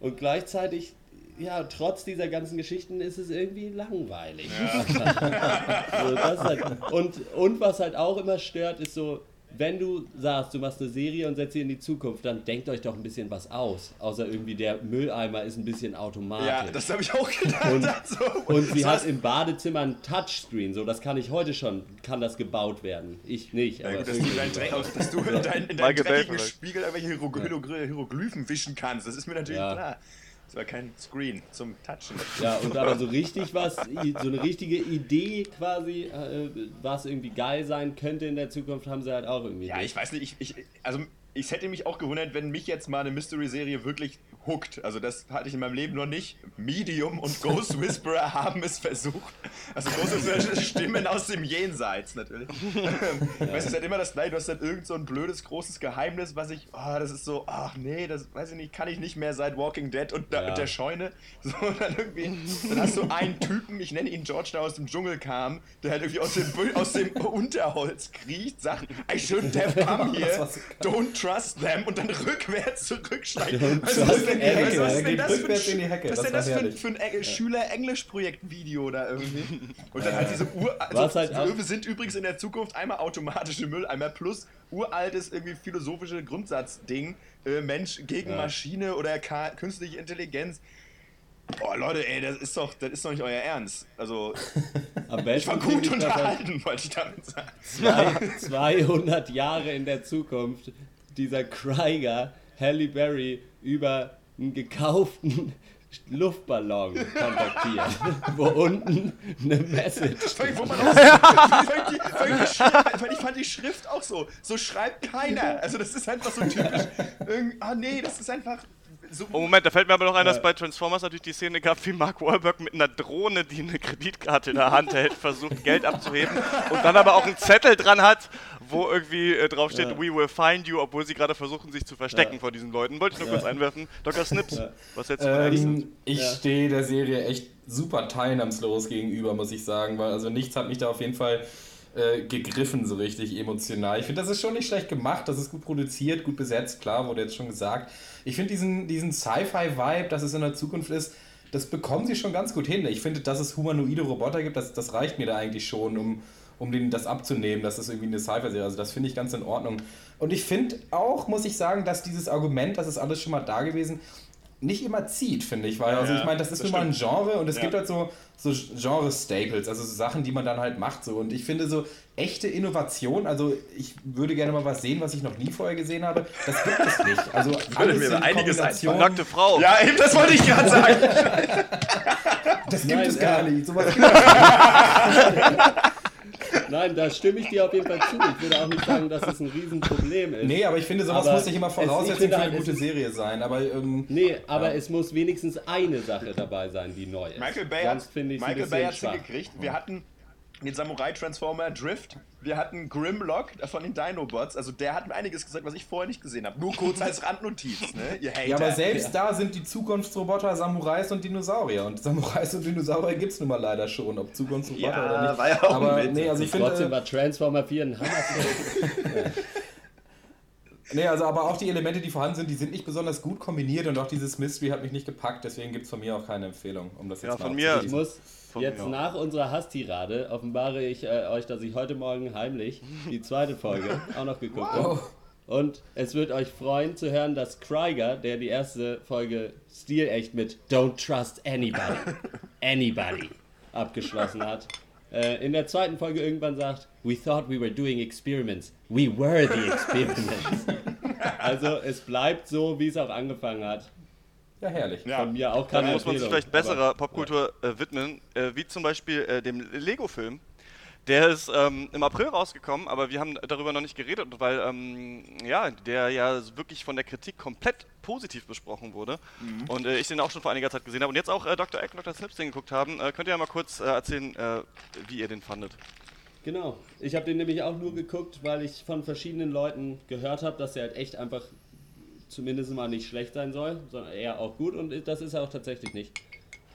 und gleichzeitig, ja, trotz dieser ganzen Geschichten ist es irgendwie langweilig. Ja. <laughs> so, halt, und, und was halt auch immer stört, ist so, wenn du sagst, du machst eine Serie und setzt sie in die Zukunft, dann denkt euch doch ein bisschen was aus. Außer irgendwie der Mülleimer ist ein bisschen automatisch. Ja, das habe ich auch gedacht. <laughs> Und, <laughs> also, und sie hat im Badezimmer ein Touchscreen. So, das kann ich heute schon, kann das gebaut werden. Ich nicht. Ja, gut, dass, du dein Dreck, dass du in, dein, in deinem dreckigen Spiegel irgendwelche Hieroglyphen wischen kannst, das ist mir natürlich ja. klar. Es war kein Screen zum Touchen. Ja, und aber so richtig was, so eine richtige Idee quasi, äh, was irgendwie geil sein könnte in der Zukunft, haben sie halt auch irgendwie. Ja, ich weiß nicht, ich, ich, also ich hätte mich auch gewundert, wenn mich jetzt mal eine Mystery-Serie wirklich hookt. Also das hatte ich in meinem Leben noch nicht. Medium und <laughs> Ghost Whisperer haben es versucht. Also Ghost Whisperer <laughs> Stimmen aus dem Jenseits natürlich. Ja. <laughs> Weißt du, es hat immer das Gleiche. Du hast dann irgend so ein blödes, großes Geheimnis, was ich, oh, das ist so, ach nee, das weiß ich nicht, kann ich nicht mehr seit Walking Dead und ja. der Scheune. So, dann irgendwie, dann hast du einen Typen, ich nenne ihn George, der aus dem Dschungel kam, der halt irgendwie aus dem, aus dem Unterholz kriecht, sagt, I shouldn't have come here, don't trust them und dann <laughs> rückwärts zurücksteigt. Also, in die Hecke. Was ist denn das für ein. Was denn das für ein, für ein ja. Schüler-Englisch-Projekt-Video da irgendwie? Und dann halt diese Ur... Also halt Löwe sind übrigens in der Zukunft einmal automatische Mülleimer plus uraltes irgendwie philosophische Grundsatzding. Äh, Mensch gegen ja. Maschine oder künstliche Intelligenz. Boah, Leute, ey, das ist doch, das ist doch nicht euer Ernst. Also, <laughs> ich war gut unterhalten, wollte ich damit sagen. Zwei, 200 Jahre in der Zukunft, dieser Krieger, Halle Berry, über einen gekauften Luftballon kontaktiert, wo unten eine Message steht. Ich fand die Schrift auch so. So schreibt keiner. Also das ist einfach so typisch. Ah nee, das ist einfach so oh Moment, da fällt mir aber noch ein, dass bei Transformers natürlich die Szene gab, wie Mark Wahlberg mit einer Drohne, die eine Kreditkarte in der Hand hält, versucht Geld abzuheben und dann aber auch einen Zettel dran hat, wo irgendwie äh, drauf steht, ja. we will find you, obwohl sie gerade versuchen, sich zu verstecken ja. vor diesen Leuten. Wollte ich nur ja. kurz einwerfen. Dr. Snips, was jetzt ähm, Ich stehe der Serie echt super teilnahmslos gegenüber, muss ich sagen, weil also nichts hat mich da auf jeden Fall äh, gegriffen, so richtig emotional. Ich finde, das ist schon nicht schlecht gemacht, das ist gut produziert, gut besetzt, klar, wurde jetzt schon gesagt. Ich finde diesen, diesen Sci-Fi-Vibe, dass es in der Zukunft ist, das bekommen sie schon ganz gut hin. Ich finde, dass es humanoide Roboter gibt, das, das reicht mir da eigentlich schon, um, um denen das abzunehmen, dass das irgendwie eine Sci-Fi-Serie Also das finde ich ganz in Ordnung. Und ich finde auch, muss ich sagen, dass dieses Argument, das ist alles schon mal da gewesen, nicht immer zieht, finde ich. Weil, also ich meine, das ist nun mal ein Genre und es ja. gibt halt so, so Genre-Staples, also so Sachen, die man dann halt macht. So. Und ich finde so echte Innovation, also ich würde gerne mal was sehen, was ich noch nie vorher gesehen habe. Das gibt es nicht. Also alles mir einiges ein. Nackte Frau. Ja, eben, das wollte ich gerade sagen. das gibt Nein, es gar nicht. So was <laughs> gibt es Nein, da stimme ich dir auf jeden Fall zu. Ich würde auch nicht sagen, dass es ein Riesenproblem ist. Nee, aber ich finde, sowas aber muss nicht immer Voraussetzung für eine gute Serie sein. Aber, ähm, nee, aber ja. es muss wenigstens eine Sache dabei sein, die neu ist. Michael Bay hat es hingekriegt. Wir hatten den Samurai Transformer Drift. Wir hatten Grimlock von den Dinobots. Also der hat mir einiges gesagt, was ich vorher nicht gesehen habe. Nur kurz als Randnotiz, ne? <laughs> Ihr Hater. Ja, aber selbst ja. da sind die Zukunftsroboter Samurais und Dinosaurier. Und Samurais und Dinosaurier gibt es nun mal leider schon, ob Zukunftsroboter ja, oder nicht. War ja auch aber nee, also ich finde. Trotzdem war Transformer 4 ein Hammer. <laughs> <laughs> Nee, also aber auch die Elemente, die vorhanden sind, die sind nicht besonders gut kombiniert und auch dieses Mystery hat mich nicht gepackt, deswegen gibt es von mir auch keine Empfehlung, um das jetzt ja, von mir. Ich muss, Jetzt mir. nach unserer Hasstirade offenbare ich äh, euch, dass ich heute Morgen heimlich die zweite Folge <laughs> auch noch geguckt wow. habe. Und es wird euch freuen zu hören, dass Krieger, der die erste Folge stilecht mit Don't Trust Anybody, <laughs> Anybody abgeschlossen hat, äh, in der zweiten Folge irgendwann sagt, We thought we were doing experiments. We were the experiments. <laughs> also es bleibt so, wie es auch angefangen hat. Ja, herrlich. Ja. Von mir auch keine Dann muss man sich vielleicht besserer Popkultur äh, widmen, äh, wie zum Beispiel äh, dem Lego-Film. Der ist ähm, im April rausgekommen, aber wir haben darüber noch nicht geredet, weil ähm, ja, der ja wirklich von der Kritik komplett positiv besprochen wurde mhm. und äh, ich den auch schon vor einiger Zeit gesehen habe und jetzt auch äh, Dr. Egg und Dr. Snips den geguckt haben. Äh, könnt ihr ja mal kurz äh, erzählen, äh, wie ihr den fandet? Genau. Ich habe den nämlich auch nur geguckt, weil ich von verschiedenen Leuten gehört habe, dass er halt echt einfach zumindest mal nicht schlecht sein soll, sondern eher auch gut und das ist er auch tatsächlich nicht.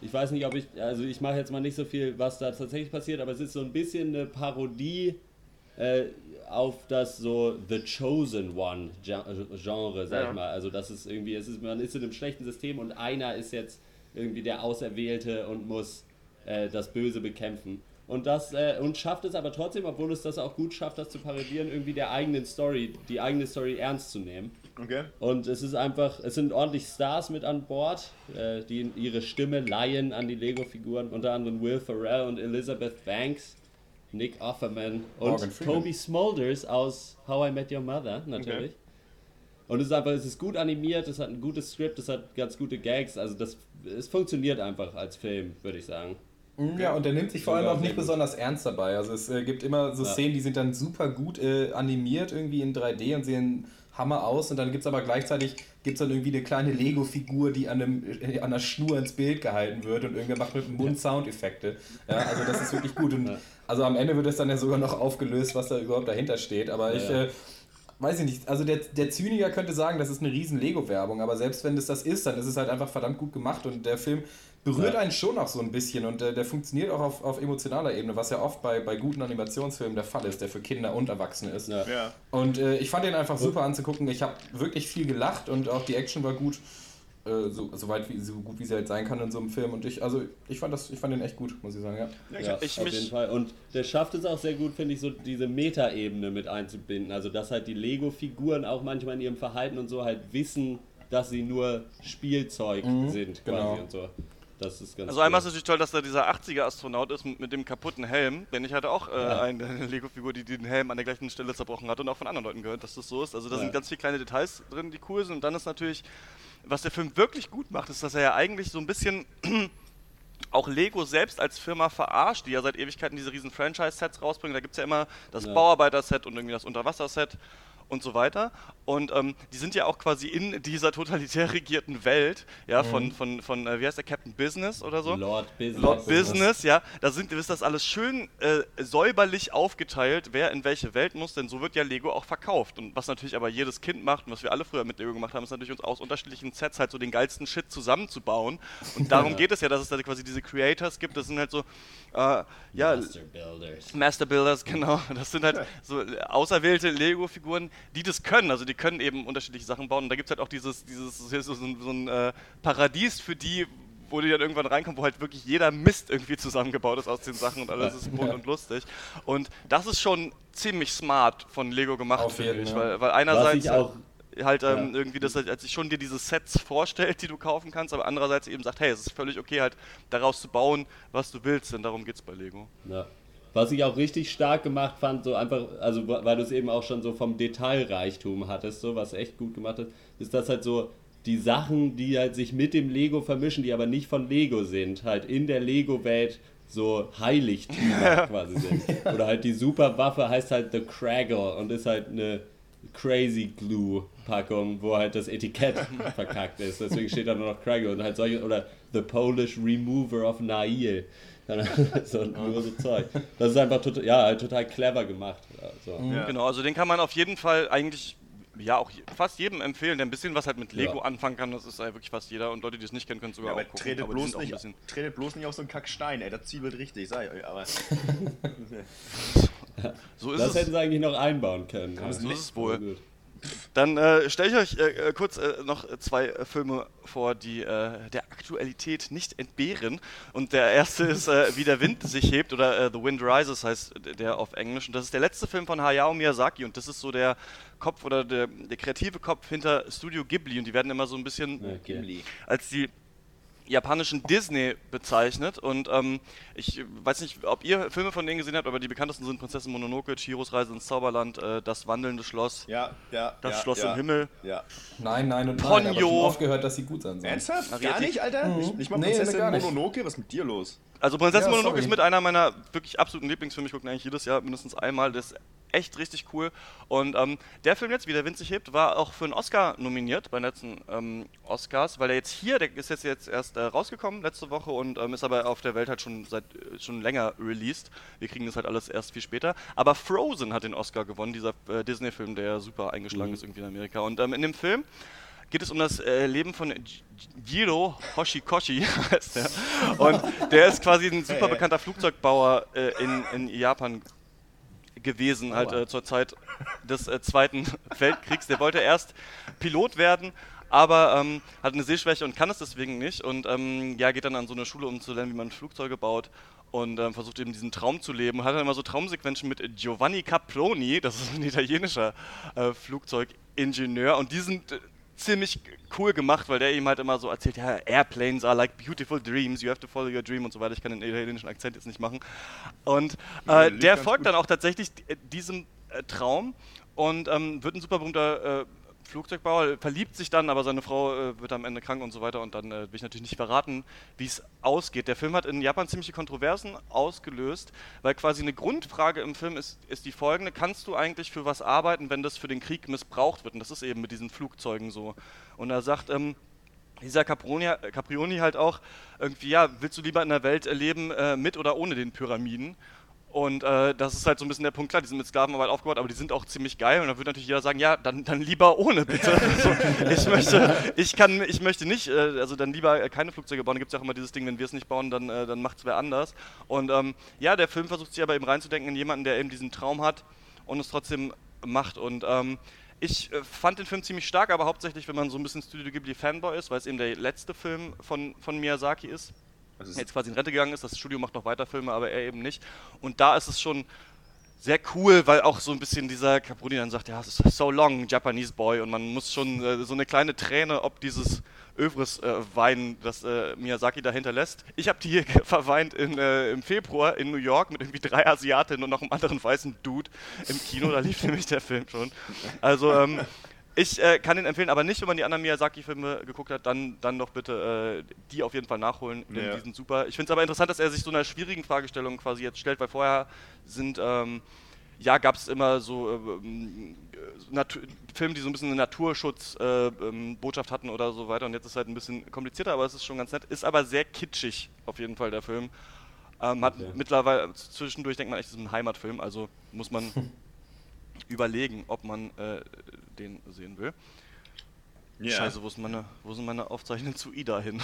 Ich weiß nicht, ob ich, also ich mache jetzt mal nicht so viel, was da tatsächlich passiert, aber es ist so ein bisschen eine Parodie äh, auf das so The Chosen One Genre, sag ja. ich mal. Also das ist irgendwie, es ist, man ist in einem schlechten System und einer ist jetzt irgendwie der Auserwählte und muss äh, das Böse bekämpfen. Und das äh, und schafft es aber trotzdem, obwohl es das auch gut schafft, das zu parodieren, irgendwie der eigenen Story, die eigene Story ernst zu nehmen. Okay. Und es ist einfach, es sind ordentlich Stars mit an Bord, äh, die ihre Stimme leihen an die Lego-Figuren, unter anderem Will Ferrell und Elizabeth Banks, Nick Offerman und Toby Smulders aus How I Met Your Mother, natürlich. Okay. Und es ist einfach, es ist gut animiert, es hat ein gutes Skript, es hat ganz gute Gags, also das, es funktioniert einfach als Film, würde ich sagen. Ja, und der nimmt sich vor allem auch nicht besonders ernst dabei. Also es äh, gibt immer so ja. Szenen, die sind dann super gut äh, animiert irgendwie in 3D und sehen Hammer aus und dann gibt es aber gleichzeitig gibt's dann irgendwie eine kleine Lego-Figur, die an, einem, äh, an einer Schnur ins Bild gehalten wird und irgendwer macht mit dem Mund Soundeffekte. Ja, also das ist wirklich gut. Und also am Ende wird es dann ja sogar noch aufgelöst, was da überhaupt dahinter steht. Aber ich äh, weiß ich nicht, also der, der Zyniker könnte sagen, das ist eine riesen Lego-Werbung, aber selbst wenn das das ist, dann ist es halt einfach verdammt gut gemacht und der Film berührt ja. einen schon auch so ein bisschen und äh, der funktioniert auch auf, auf emotionaler Ebene, was ja oft bei, bei guten Animationsfilmen der Fall ist, der für Kinder und Erwachsene ist. Ja. Ja. Und äh, ich fand den einfach super anzugucken. Ich habe wirklich viel gelacht und auch die Action war gut. Äh, so, so weit wie so gut wie sie halt sein kann in so einem Film und ich also ich fand das ich fand den echt gut muss ich sagen ja, ja ich, auf jeden Fall und der schafft es auch sehr gut finde ich so diese Metaebene mit einzubinden also dass halt die Lego Figuren auch manchmal in ihrem Verhalten und so halt wissen dass sie nur Spielzeug mhm, sind quasi genau. und so das ist ganz Also einmal ist es natürlich toll, dass da dieser 80er-Astronaut ist mit, mit, dem kaputten Helm, denn ich hatte auch äh, ja. <laughs> eine Lego-Figur, die den Helm an der gleichen Stelle zerbrochen hat und auch von anderen Leuten gehört, dass das so ist. Also da ja. sind ganz viele kleine Details drin, die cool sind. Und dann ist natürlich, was der Film wirklich gut macht, ist, dass er ja eigentlich so ein bisschen <clears throat> auch Lego selbst als Firma verarscht, die ja seit Ewigkeiten diese riesen Franchise-Sets rausbringen. Da gibt es ja immer das ja. Bauarbeiter-Set und irgendwie das Unterwasser-Set und so weiter. Und ähm, die sind ja auch quasi in dieser totalitär regierten Welt, ja, mhm. von, von, von äh, wie heißt der, Captain Business oder so? Lord Business. Lord Business, ja. Da sind, ist das alles schön äh, säuberlich aufgeteilt, wer in welche Welt muss, denn so wird ja Lego auch verkauft. Und was natürlich aber jedes Kind macht und was wir alle früher mit Lego gemacht haben, ist natürlich uns aus unterschiedlichen Sets halt so den geilsten Shit zusammenzubauen. Und darum <laughs> geht es ja, dass es da quasi diese Creators gibt, das sind halt so, äh, ja. Master Builders. Master Builders, <laughs> genau. Das sind halt so auserwählte Lego-Figuren, die das können. Also die können eben unterschiedliche Sachen bauen. Und da gibt es halt auch dieses, dieses so, so, ein äh, Paradies für die, wo die dann irgendwann reinkommen, wo halt wirklich jeder Mist irgendwie zusammengebaut ist aus den Sachen und alles ist bunt ja. und lustig. Und das ist schon ziemlich smart von Lego gemacht, finde ich. Weil, weil einerseits halt ähm, ja. irgendwie das halt, als sich schon dir diese Sets vorstellt, die du kaufen kannst, aber andererseits eben sagt, hey, es ist völlig okay, halt daraus zu bauen, was du willst, denn darum geht es bei Lego. Ja. Was ich auch richtig stark gemacht fand, so einfach, also weil du es eben auch schon so vom Detailreichtum hattest, so was echt gut gemacht ist, ist das halt so die Sachen, die halt sich mit dem Lego vermischen, die aber nicht von Lego sind, halt in der Lego-Welt so Heiligtümer quasi sind. Oder halt die Superwaffe heißt halt The Craggle und ist halt eine Crazy Glue Packung, wo halt das Etikett <laughs> verkackt ist. Deswegen steht da nur noch Craggle und halt solche, oder The Polish Remover of Nail. <laughs> so, nur so Zeug. Das ist einfach total, ja, total clever gemacht. Also. Ja. Genau, also den kann man auf jeden Fall eigentlich ja auch fast jedem empfehlen, der ein bisschen was halt mit Lego ja. anfangen kann. Das ist ja wirklich fast jeder und Leute, die es nicht kennen, können sogar ja, auch gucken. Tretet, aber bloß nicht, tretet bloß nicht auf so einen Kackstein, ey, das zwiebelt richtig, ich euch. Aber <laughs> <laughs> so ist das es. hätten sie eigentlich noch einbauen können. Ja, so ist es wohl. Dann äh, stelle ich euch äh, äh, kurz äh, noch zwei äh, Filme vor, die äh, der Aktualität nicht entbehren. Und der erste ist Wie der Wind sich hebt oder The Wind Rises heißt der auf Englisch. Und das ist der letzte Film von Hayao Miyazaki und das ist so der Kopf oder der, der kreative Kopf hinter Studio Ghibli. Und die werden immer so ein bisschen okay. als die japanischen Disney bezeichnet. Und ähm, ich weiß nicht, ob ihr Filme von denen gesehen habt, aber die bekanntesten sind Prinzessin Mononoke, Chihiros Reise ins Zauberland, äh, Das wandelnde Schloss, Ja, ja. Das ja, Schloss ja, im Himmel. Ja. Nein, nein und Ponyo. nein. Aber schon oft gehört, dass sie gut sein sollen. Ernsthaft? Gar nicht, Alter? Nicht, nicht mal Nee, Prinzessin gar nicht. Mononoke? Was ist mit dir los? Also Prinzessin Ja, Mononoke ist mit einer meiner wirklich absoluten Lieblingsfilme. Ich gucke eigentlich jedes Jahr mindestens einmal. Das ist echt richtig cool. Und ähm, der Film jetzt, wie der Wind sich hebt, war auch für einen Oscar nominiert bei den letzten ähm, Oscars, weil er jetzt hier, der ist jetzt, jetzt erst äh, rausgekommen letzte Woche und ähm, ist aber auf der Welt halt schon seit äh, schon länger released. Wir kriegen das halt alles erst viel später. Aber Frozen hat den Oscar gewonnen, dieser äh, Disney-Film, der super eingeschlagen ist irgendwie in Amerika. Und ähm, in dem Film geht es um das äh, Leben von Jiro Hoshikoshi, <laughs> heißt der. Und der ist quasi ein super bekannter Flugzeugbauer äh, in, in Japan gewesen, halt äh, zur Zeit des äh, Zweiten <laughs> Weltkriegs. Der wollte erst Pilot werden, aber ähm, hat eine Sehschwäche und kann es deswegen nicht. Und ähm, ja, geht dann an so eine Schule, um zu lernen, wie man Flugzeuge baut. Und ähm, versucht eben diesen Traum zu leben. Hat dann immer so Traumsequenzen mit Giovanni Caproni, das ist ein italienischer äh, Flugzeugingenieur. Und die sind ziemlich cool gemacht, weil der ihm halt immer so erzählt, ja, Airplanes are like beautiful dreams, you have to follow your dream und so weiter. Ich kann den italienischen Akzent jetzt nicht machen. Und äh, der folgt dann auch tatsächlich äh, diesem äh, Traum und ähm, wird ein super berühmter äh, Flugzeugbauer, verliebt sich dann, aber seine Frau äh, wird am Ende krank und so weiter und dann äh, will ich natürlich nicht verraten, wie es ausgeht. Der Film hat in Japan ziemliche Kontroversen ausgelöst, weil quasi eine Grundfrage im Film ist, ist die folgende, kannst du eigentlich für was arbeiten, wenn das für den Krieg missbraucht wird? Und das ist eben mit diesen Flugzeugen so. Und er sagt, ähm, dieser Caproni, Caprioni halt auch irgendwie, ja, willst du lieber in einer Welt äh, leben äh, mit oder ohne den Pyramiden? Und äh, das ist halt so ein bisschen der Punkt, klar, die sind mit Sklavenarbeit aufgebaut, aber die sind auch ziemlich geil. Und dann würde natürlich jeder sagen, ja, dann, dann lieber ohne, bitte. <laughs> so, ich, möchte, ich, kann, ich möchte nicht, äh, also dann lieber äh, keine Flugzeuge bauen. Da gibt es ja auch immer dieses Ding, wenn wir es nicht bauen, dann, äh, dann macht es wer anders. Und ähm, ja, der Film versucht sich aber eben reinzudenken in jemanden, der eben diesen Traum hat und es trotzdem macht. Und ähm, ich äh, fand den Film ziemlich stark, aber hauptsächlich, wenn man so ein bisschen Studio Ghibli-Fanboy ist, weil es eben der letzte Film von, von Miyazaki ist Ist jetzt quasi in Rente gegangen ist. Das Studio macht noch weiter Filme, aber er eben nicht. Und da ist es schon sehr cool, weil auch so ein bisschen dieser Caproni dann sagt, ja, es ist so long, Japanese Boy, und man muss schon äh, so eine kleine Träne ob dieses Övres äh, weinen, das äh, Miyazaki da hinterlässt. Ich habe die hier <laughs> verweint in, äh, im Februar in New York mit irgendwie drei Asiatinnen und noch einem anderen weißen Dude im Kino, da lief <laughs> nämlich der Film schon. Also, ähm, ich äh, kann ihn empfehlen, aber nicht, wenn man die anderen Miyazaki-Filme geguckt hat, dann, dann doch bitte äh, die auf jeden Fall nachholen. denn Ja. Die sind super. Ich finde es aber interessant, dass er sich so einer schwierigen Fragestellung quasi jetzt stellt, weil vorher sind, ähm, ja, gab es immer so ähm, äh, Natu Filme, die so ein bisschen eine Naturschutzbotschaft äh, ähm, hatten oder so weiter. Und jetzt ist es halt ein bisschen komplizierter, aber es ist schon ganz nett. Ist aber sehr kitschig, auf jeden Fall, der Film. Ähm, hat Okay. mittlerweile, zwischendurch denkt man echt, das ist ein Heimatfilm, also muss man <laughs> überlegen, ob man äh, den sehen will. Ja, Scheiße, wo, ist meine, wo sind meine Aufzeichnungen zu Ida hin?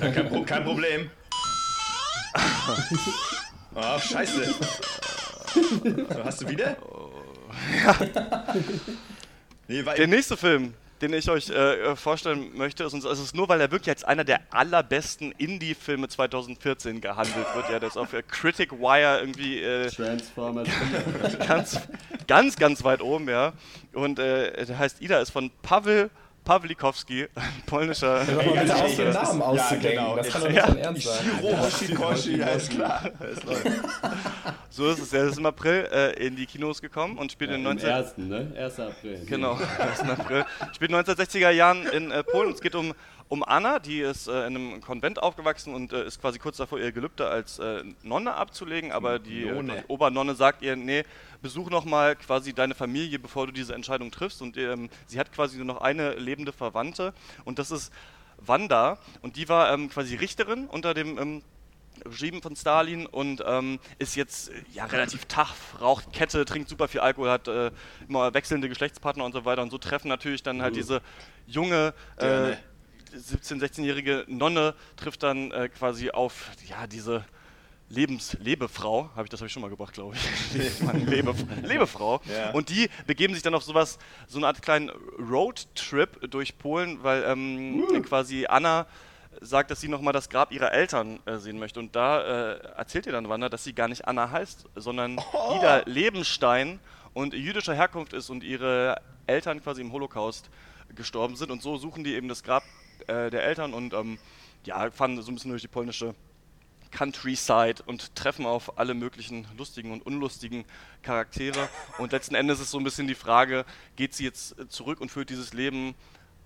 Ja, kein, Pro kein Problem. Oh, <laughs> scheiße. Hast du wieder? Nee, weil Der nächste Film, den ich euch äh, vorstellen möchte, ist, uns, es ist nur, weil er wirklich als einer der allerbesten Indie-Filme 2014 gehandelt wird. Ja, der ist auf äh, Critic Wire irgendwie äh, Transformers. <laughs> ganz, ganz, ganz weit oben, ja. Und äh, der heißt Ida, ist von Paweł Pawlikowski, ein polnischer. Ja, Namen ist- auszudenken. ja, genau. Das kann doch Ja. nicht dein Ernst sein. Shiro Hoshikoshi, alles klar. So ist es. Er ist im April äh, in die Kinos gekommen und spielt in Am 19... 1. ne? 1. April. Genau, <laughs> 1. April. Spielt 1960er Jahren in äh, Polen. Es geht um, um Anna, die ist äh, in einem Konvent aufgewachsen und äh, ist quasi kurz davor, ihr Gelübde als äh, Nonne abzulegen. Aber die äh, Nonne. Obernonne sagt ihr, nee, besuch noch mal quasi deine Familie, bevor du diese Entscheidung triffst. Und ähm, sie hat quasi nur noch eine lebende Verwandte und das ist Wanda. Und die war ähm, quasi Richterin unter dem... Ähm, Regime von Stalin und ähm, ist jetzt ja relativ tough, raucht Kette, trinkt super viel Alkohol, hat äh, immer wechselnde Geschlechtspartner und so weiter und so treffen natürlich dann halt Uh. diese junge äh, Gerne. 17-, 16-jährige Nonne trifft dann äh, quasi auf ja diese Lebens-Lebefrau, habe ich das habe ich schon mal gebracht, glaube ich. <laughs> Lebe, Lebefrau. Ja. Und die begeben sich dann auf sowas, so eine Art kleinen Roadtrip durch Polen, weil ähm, quasi Anna sagt, dass sie nochmal das Grab ihrer Eltern äh, sehen möchte. Und da äh, erzählt ihr dann Wanda, dass sie gar nicht Anna heißt, sondern Ida Lebenstein und jüdischer Herkunft ist und ihre Eltern quasi im Holocaust gestorben sind. Und so suchen die eben das Grab äh, der Eltern und ähm, ja, fahren so ein bisschen durch die polnische Countryside und treffen auf alle möglichen lustigen und unlustigen Charaktere. Und letzten Endes ist so ein bisschen die Frage, geht sie jetzt zurück und führt dieses Leben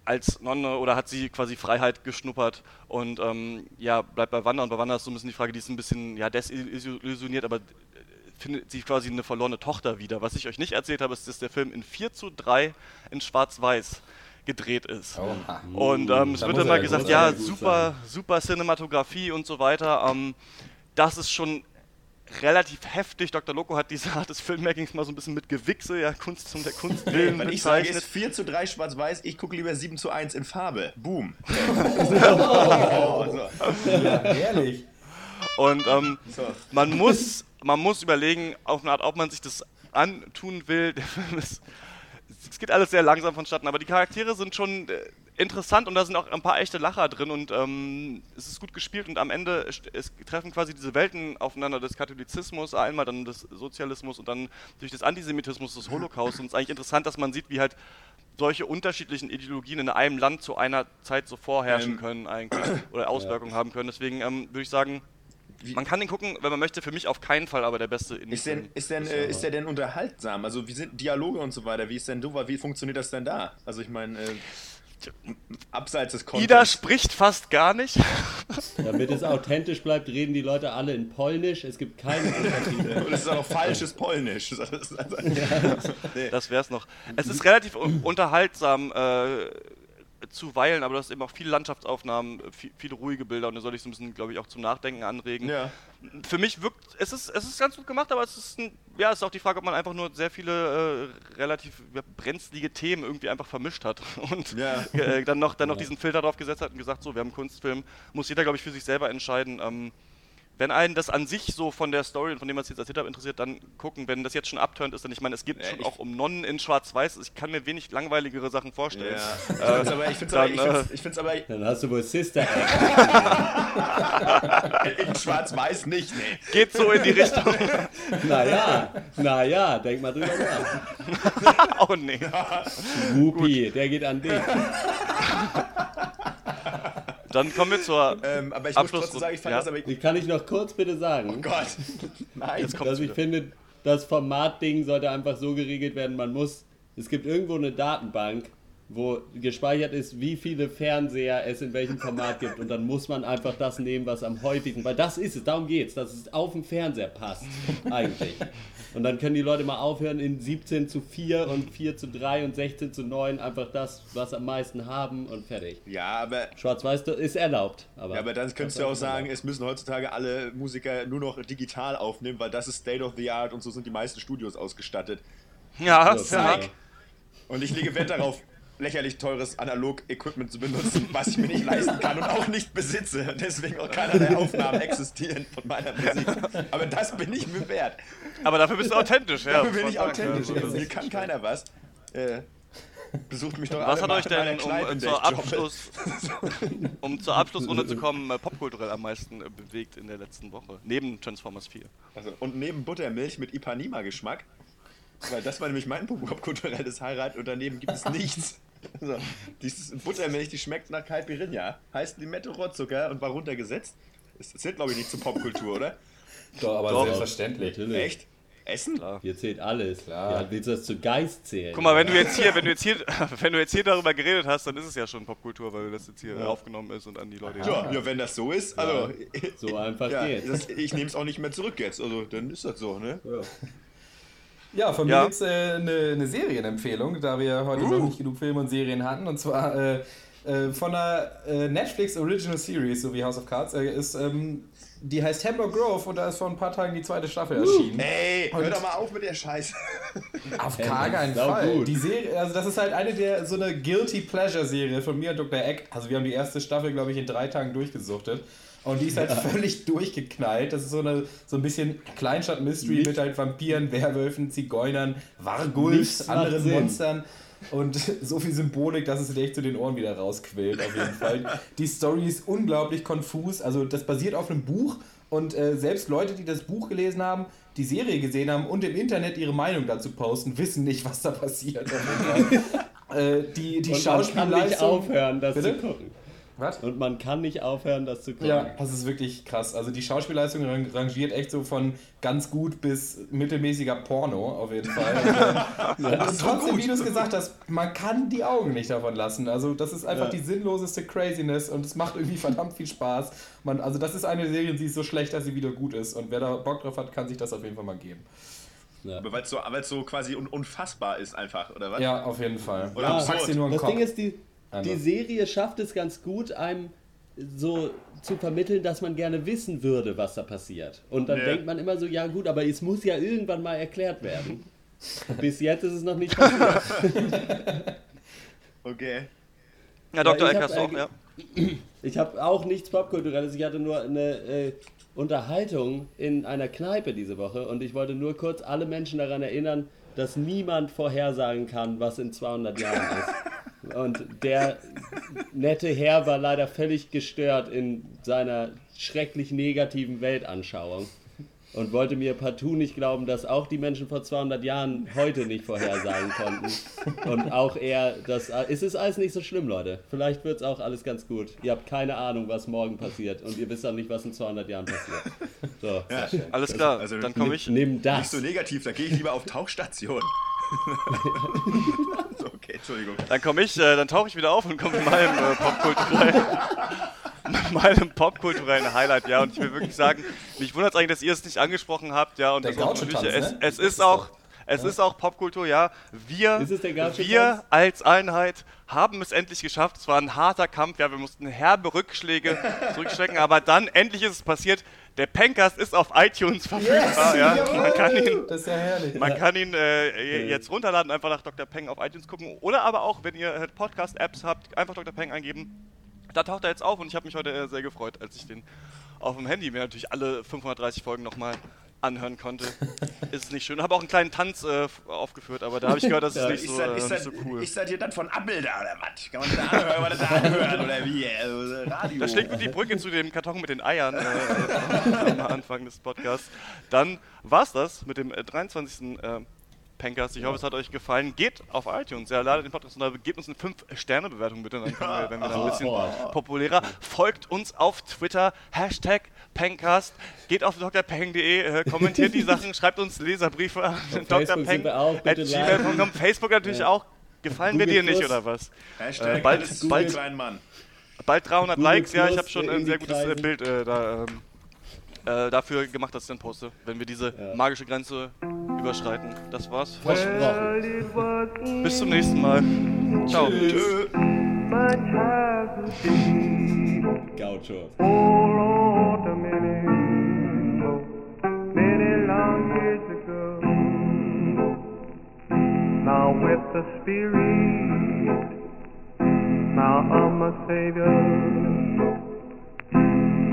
als Nonne oder hat sie quasi Freiheit geschnuppert und ähm, ja, bleibt bei Wanda und bei Wanda ist so ein bisschen die Frage, die ist ein bisschen ja, desillusioniert, aber findet sie quasi eine verlorene Tochter wieder. Was ich euch nicht erzählt habe, ist, dass der Film in 4 zu 3 in Schwarz-Weiß gedreht ist. Oh. Und ähm, es wird immer gesagt, ja, super, super Cinematografie und so weiter. Ähm, das ist schon relativ heftig. Dr. Loco hat diese Art des Filmmakings mal so ein bisschen mit Gewichse, ja, Kunst zum der Kunst willen Wenn ich sage, ist 4 zu 3 schwarz-weiß, ich gucke lieber 7 zu 1 in Farbe. Boom. oh, <laughs> so. Ja, ehrlich. Und ähm, so. man, muss, man muss überlegen, auf eine Art, ob man sich das antun will. Der Film ist es geht alles sehr langsam vonstatten, aber die Charaktere sind schon äh, interessant und da sind auch ein paar echte Lacher drin und ähm, es ist gut gespielt und am Ende es treffen quasi diese Welten aufeinander des Katholizismus, einmal dann des Sozialismus und dann durch das Antisemitismus des Holocaust und es ist eigentlich interessant, dass man sieht, wie halt solche unterschiedlichen Ideologien in einem Land zu einer Zeit so vorherrschen ähm. können eigentlich <coughs> oder Auswirkungen ja. haben können. Deswegen ähm, würde ich sagen, man kann den gucken, wenn man möchte, für mich auf keinen Fall, aber der beste in Ist, denn, ist, denn, äh, ist der denn unterhaltsam? Also wie sind Dialoge und so weiter? Wie ist denn du, wie funktioniert das denn da? Also ich meine, äh, abseits des Contents. Ida spricht fast gar nicht. <laughs> Damit es authentisch bleibt, reden die Leute alle in Polnisch. Es gibt keine Unterschiede. Und es ist auch falsches Polnisch. Das, also, ja. nee. das wäre es noch. Es ist relativ unterhaltsam. Äh, zuweilen, aber du hast eben auch viele Landschaftsaufnahmen, viel, viele ruhige Bilder und da soll ich so ein bisschen, glaube ich, auch zum Nachdenken anregen. Ja. Für mich wirkt, es ist, es ist ganz gut gemacht, aber es ist, ein, ja, es ist auch die Frage, ob man einfach nur sehr viele äh, relativ brenzlige Themen irgendwie einfach vermischt hat <laughs> und ja. äh, dann noch, dann noch diesen Filter drauf gesetzt hat und gesagt, so, wir haben einen Kunstfilm, muss jeder, glaube ich, für sich selber entscheiden. Ähm, wenn einen das an sich so von der Story und von dem, was ich jetzt erzählt habe, interessiert, dann gucken. Wenn das jetzt schon abturnt ist, dann ich meine, es geht ja, schon auch um Nonnen in Schwarz-Weiß. Ich kann mir wenig langweiligere Sachen vorstellen. Ja. Äh, aber, ich finde es aber, äh, ich find's, aber. Dann hast du wohl Sister. <laughs> in Schwarz-Weiß nicht, nee. Geht so in die Richtung. <laughs> naja, naja, denk mal drüber nach. <laughs> oh nee. Whoopi, der geht an dich. Dann kommen wir zur. Ähm, aber ich muss trotzdem sagen, ich fand ja. das aber. Ich kann ich noch kurz bitte sagen? Oh Gott. <laughs> Nein. Jetzt dass ich finde, das Formatding sollte einfach so geregelt werden, man muss. Es gibt irgendwo eine Datenbank, wo gespeichert ist, wie viele Fernseher es in welchem Format gibt. Und dann muss man einfach das nehmen, was am häufigsten. Weil das ist es, darum geht es, dass es auf dem Fernseher passt. Eigentlich. Und dann können die Leute mal aufhören in 17 zu 4 und 4 zu 3 und 16 zu 9 einfach das, was am meisten haben und fertig. Ja, aber. Schwarz-Weiß ist erlaubt. Aber ja, aber dann könntest du auch sagen, erlaubt. es müssen heutzutage alle Musiker nur noch digital aufnehmen, weil das ist State of the Art und so sind die meisten Studios ausgestattet. Ja, so, ja. Und ich lege Wert darauf, lächerlich teures Analog-Equipment zu benutzen, was ich mir nicht leisten kann und auch nicht besitze. Deswegen auch keinerlei Aufnahmen existieren von meiner Musik. Aber das bin ich mir wert. Aber dafür bist du authentisch, ja. Dafür bin ich authentisch. Also, mir kann keiner was. Äh, besucht mich doch Was hat euch denn, um, zur Abschluss, um zur Abschlussrunde zu kommen, äh, popkulturell am meisten äh, bewegt in der letzten Woche? Neben Transformers 4. Also, und neben Buttermilch mit Ipanema-Geschmack. Weil das war nämlich mein popkulturelles Highlight und daneben gibt es nichts. <laughs> So, dieses Buttermilch, die schmeckt nach Caipirinha. Heißt Limette Rohrzucker und war runtergesetzt. Das zählt, glaube ich, nicht zur Popkultur, oder? Doch, aber Doch, selbstverständlich. Natürlich. Echt? Essen? Klar. Hier zählt alles. Klar. Ja, willst du das zu Geist zählen? Guck mal, wenn du jetzt hier, wenn du jetzt hier, <laughs> wenn du jetzt hier darüber geredet hast, dann ist es ja schon Popkultur, weil das jetzt hier ja. aufgenommen ist und an die Leute. Ja, ja, wenn das so ist, also so einfach ja, geht's. ich nehme es auch nicht mehr zurück jetzt, also dann ist das so, ne? Ja. Ja, von mir gibt es äh, eine, eine Serienempfehlung, da wir heute uh. noch nicht genug Filme und Serien hatten. Und zwar äh, äh, von einer äh, Netflix Original Series, so wie House of Cards, äh, ist, ähm, die heißt Hemlock Grove und da ist vor ein paar Tagen die zweite Staffel uh. erschienen. Ey, hör doch mal auf mit der Scheiße. <laughs> Auf gar keinen Fall. Gut. Die Serie, also das ist halt eine der, so eine Guilty Pleasure Serie von mir und Dr. Eck. Also wir haben die erste Staffel, glaube ich, in drei Tagen durchgesuchtet. Und die ist halt ja. völlig durchgeknallt. Das ist so, eine, so ein bisschen Kleinstadt-Mystery mit halt Vampiren, Werwölfen, Zigeunern, Wargulfs, anderen Monstern. Und <laughs> so viel Symbolik, dass es dir echt zu den Ohren wieder rausquillt, auf jeden Fall. Die Story ist unglaublich konfus. Also, das basiert auf einem Buch. Und äh, selbst Leute, die das Buch gelesen haben, die Serie gesehen haben und im Internet ihre Meinung dazu posten, wissen nicht, was da passiert. <laughs> äh, die die und Schauspielleistung. Man kann nicht aufhören, das Bitte? zu gucken. Was? Und man kann nicht aufhören, das zu gucken. Ja, das ist wirklich krass. Also die Schauspielleistung rangiert echt so von ganz gut bis mittelmäßiger Porno auf jeden Fall. und, <laughs> ja, und trotzdem, wie du es gesagt hast, man kann die Augen nicht davon lassen. Also das ist einfach ja. die sinnloseste Craziness und es macht irgendwie <laughs> verdammt viel Spaß. Man, also das ist eine Serie, die ist so schlecht, dass sie wieder gut ist. Und wer da Bock drauf hat, kann sich das auf jeden Fall mal geben. Ja. Aber weil es so, so quasi un unfassbar ist einfach, oder was? Ja, auf jeden Fall. Oder ja, packst dir nur einen Das Kopf. Ding ist, die, die Serie schafft es ganz gut, einem so zu vermitteln, dass man gerne wissen würde, was da passiert. Und dann nee. denkt man immer so, ja gut, aber es muss ja irgendwann mal erklärt werden. Bis jetzt ist es noch nicht passiert. <laughs> okay. Ja, Dr. Eckers auch, ja. Ich habe auch nichts Popkulturelles. Ich hatte nur eine äh, Unterhaltung in einer Kneipe diese Woche und ich wollte nur kurz alle Menschen daran erinnern, dass niemand vorhersagen kann, was in 200 Jahren ist. <laughs> Und der nette Herr war leider völlig gestört in seiner schrecklich negativen Weltanschauung und wollte mir partout nicht glauben, dass auch die Menschen vor 200 Jahren heute nicht vorhersagen konnten. Und auch er, das, es ist alles nicht so schlimm, Leute. Vielleicht wird es auch alles ganz gut. Ihr habt keine Ahnung, was morgen passiert und ihr wisst auch nicht, was in 200 Jahren passiert. So, ja, alles klar, also, dann komme ich. Nimm das. Nicht so negativ, dann gehe ich lieber auf Tauchstation. <laughs> okay, Entschuldigung. Dann komme ich, äh, dann tauche ich wieder auf und komme in meinem äh, Popkulturell. <laughs> meinem popkulturellen Highlight, ja. Und ich will wirklich sagen, mich wundert es eigentlich, dass ihr es nicht angesprochen habt, ja. Und der das natürlich, es, ne? es ist auch. Es ja. ist auch Popkultur, ja. Wir, wir als Einheit haben es endlich geschafft. Es war ein harter Kampf, ja. Wir mussten herbe Rückschläge zurückstecken, aber dann endlich ist es passiert. Der Pencast ist auf iTunes verfügbar. Yes, ja. Man kann ihn, das ist ja herrlich. Man kann ihn äh, jetzt runterladen, einfach nach Dr. Peng auf iTunes gucken. Oder aber auch, wenn ihr Podcast-Apps habt, einfach Dr. Peng eingeben da taucht er jetzt auf und ich habe mich heute sehr gefreut, als ich den auf dem Handy mir natürlich alle 530 Folgen nochmal anhören konnte. <laughs> ist nicht schön. Habe auch einen kleinen Tanz äh, aufgeführt, aber da habe ich gehört, das ist, ja, nicht, so, äh, ist nicht so cool. Ist das hier dann von da oder was? Kann man das da anhören, das da anhören oder wie? Also, Radio. Da schlägt mir die Brücke zu dem Karton mit den Eiern äh, <laughs> am Anfang des Podcasts. Dann war es das mit dem 23. Äh, Pankers. Ich hoffe, es hat euch gefallen. Geht auf iTunes, ja, ladet den Podcast und gebt uns eine 5-Sterne-Bewertung bitte, dann können wir, wenn wir dann ein bisschen <laughs> populärer. Folgt uns auf Twitter, Hashtag Pencast. Geht auf drpeng.de, äh, kommentiert die Sachen, <laughs> schreibt uns Leserbriefe an drpeng.gmail.com. Facebook natürlich ja. auch. Gefallen Google wir dir nicht, oder was? Hashtag äh, bald, bald, Mann. bald 300 Google Likes, ja, ich habe schon ein sehr gutes äh, Bild äh, da, ähm, äh, dafür gemacht, dass ich dann poste, wenn wir diese ja. magische Grenze überschreiten. Das war's. Versprochen. Bis zum nächsten Mal. Ciao. Tschüss. Gauchos. Now with the Spirit, now I'm a Savior.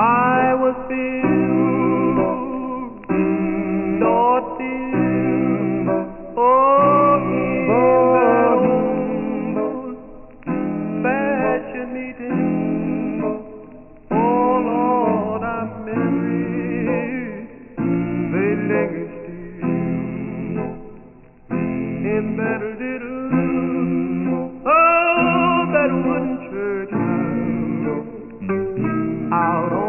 I was filled, not filled, oh. Oh, that wooden church out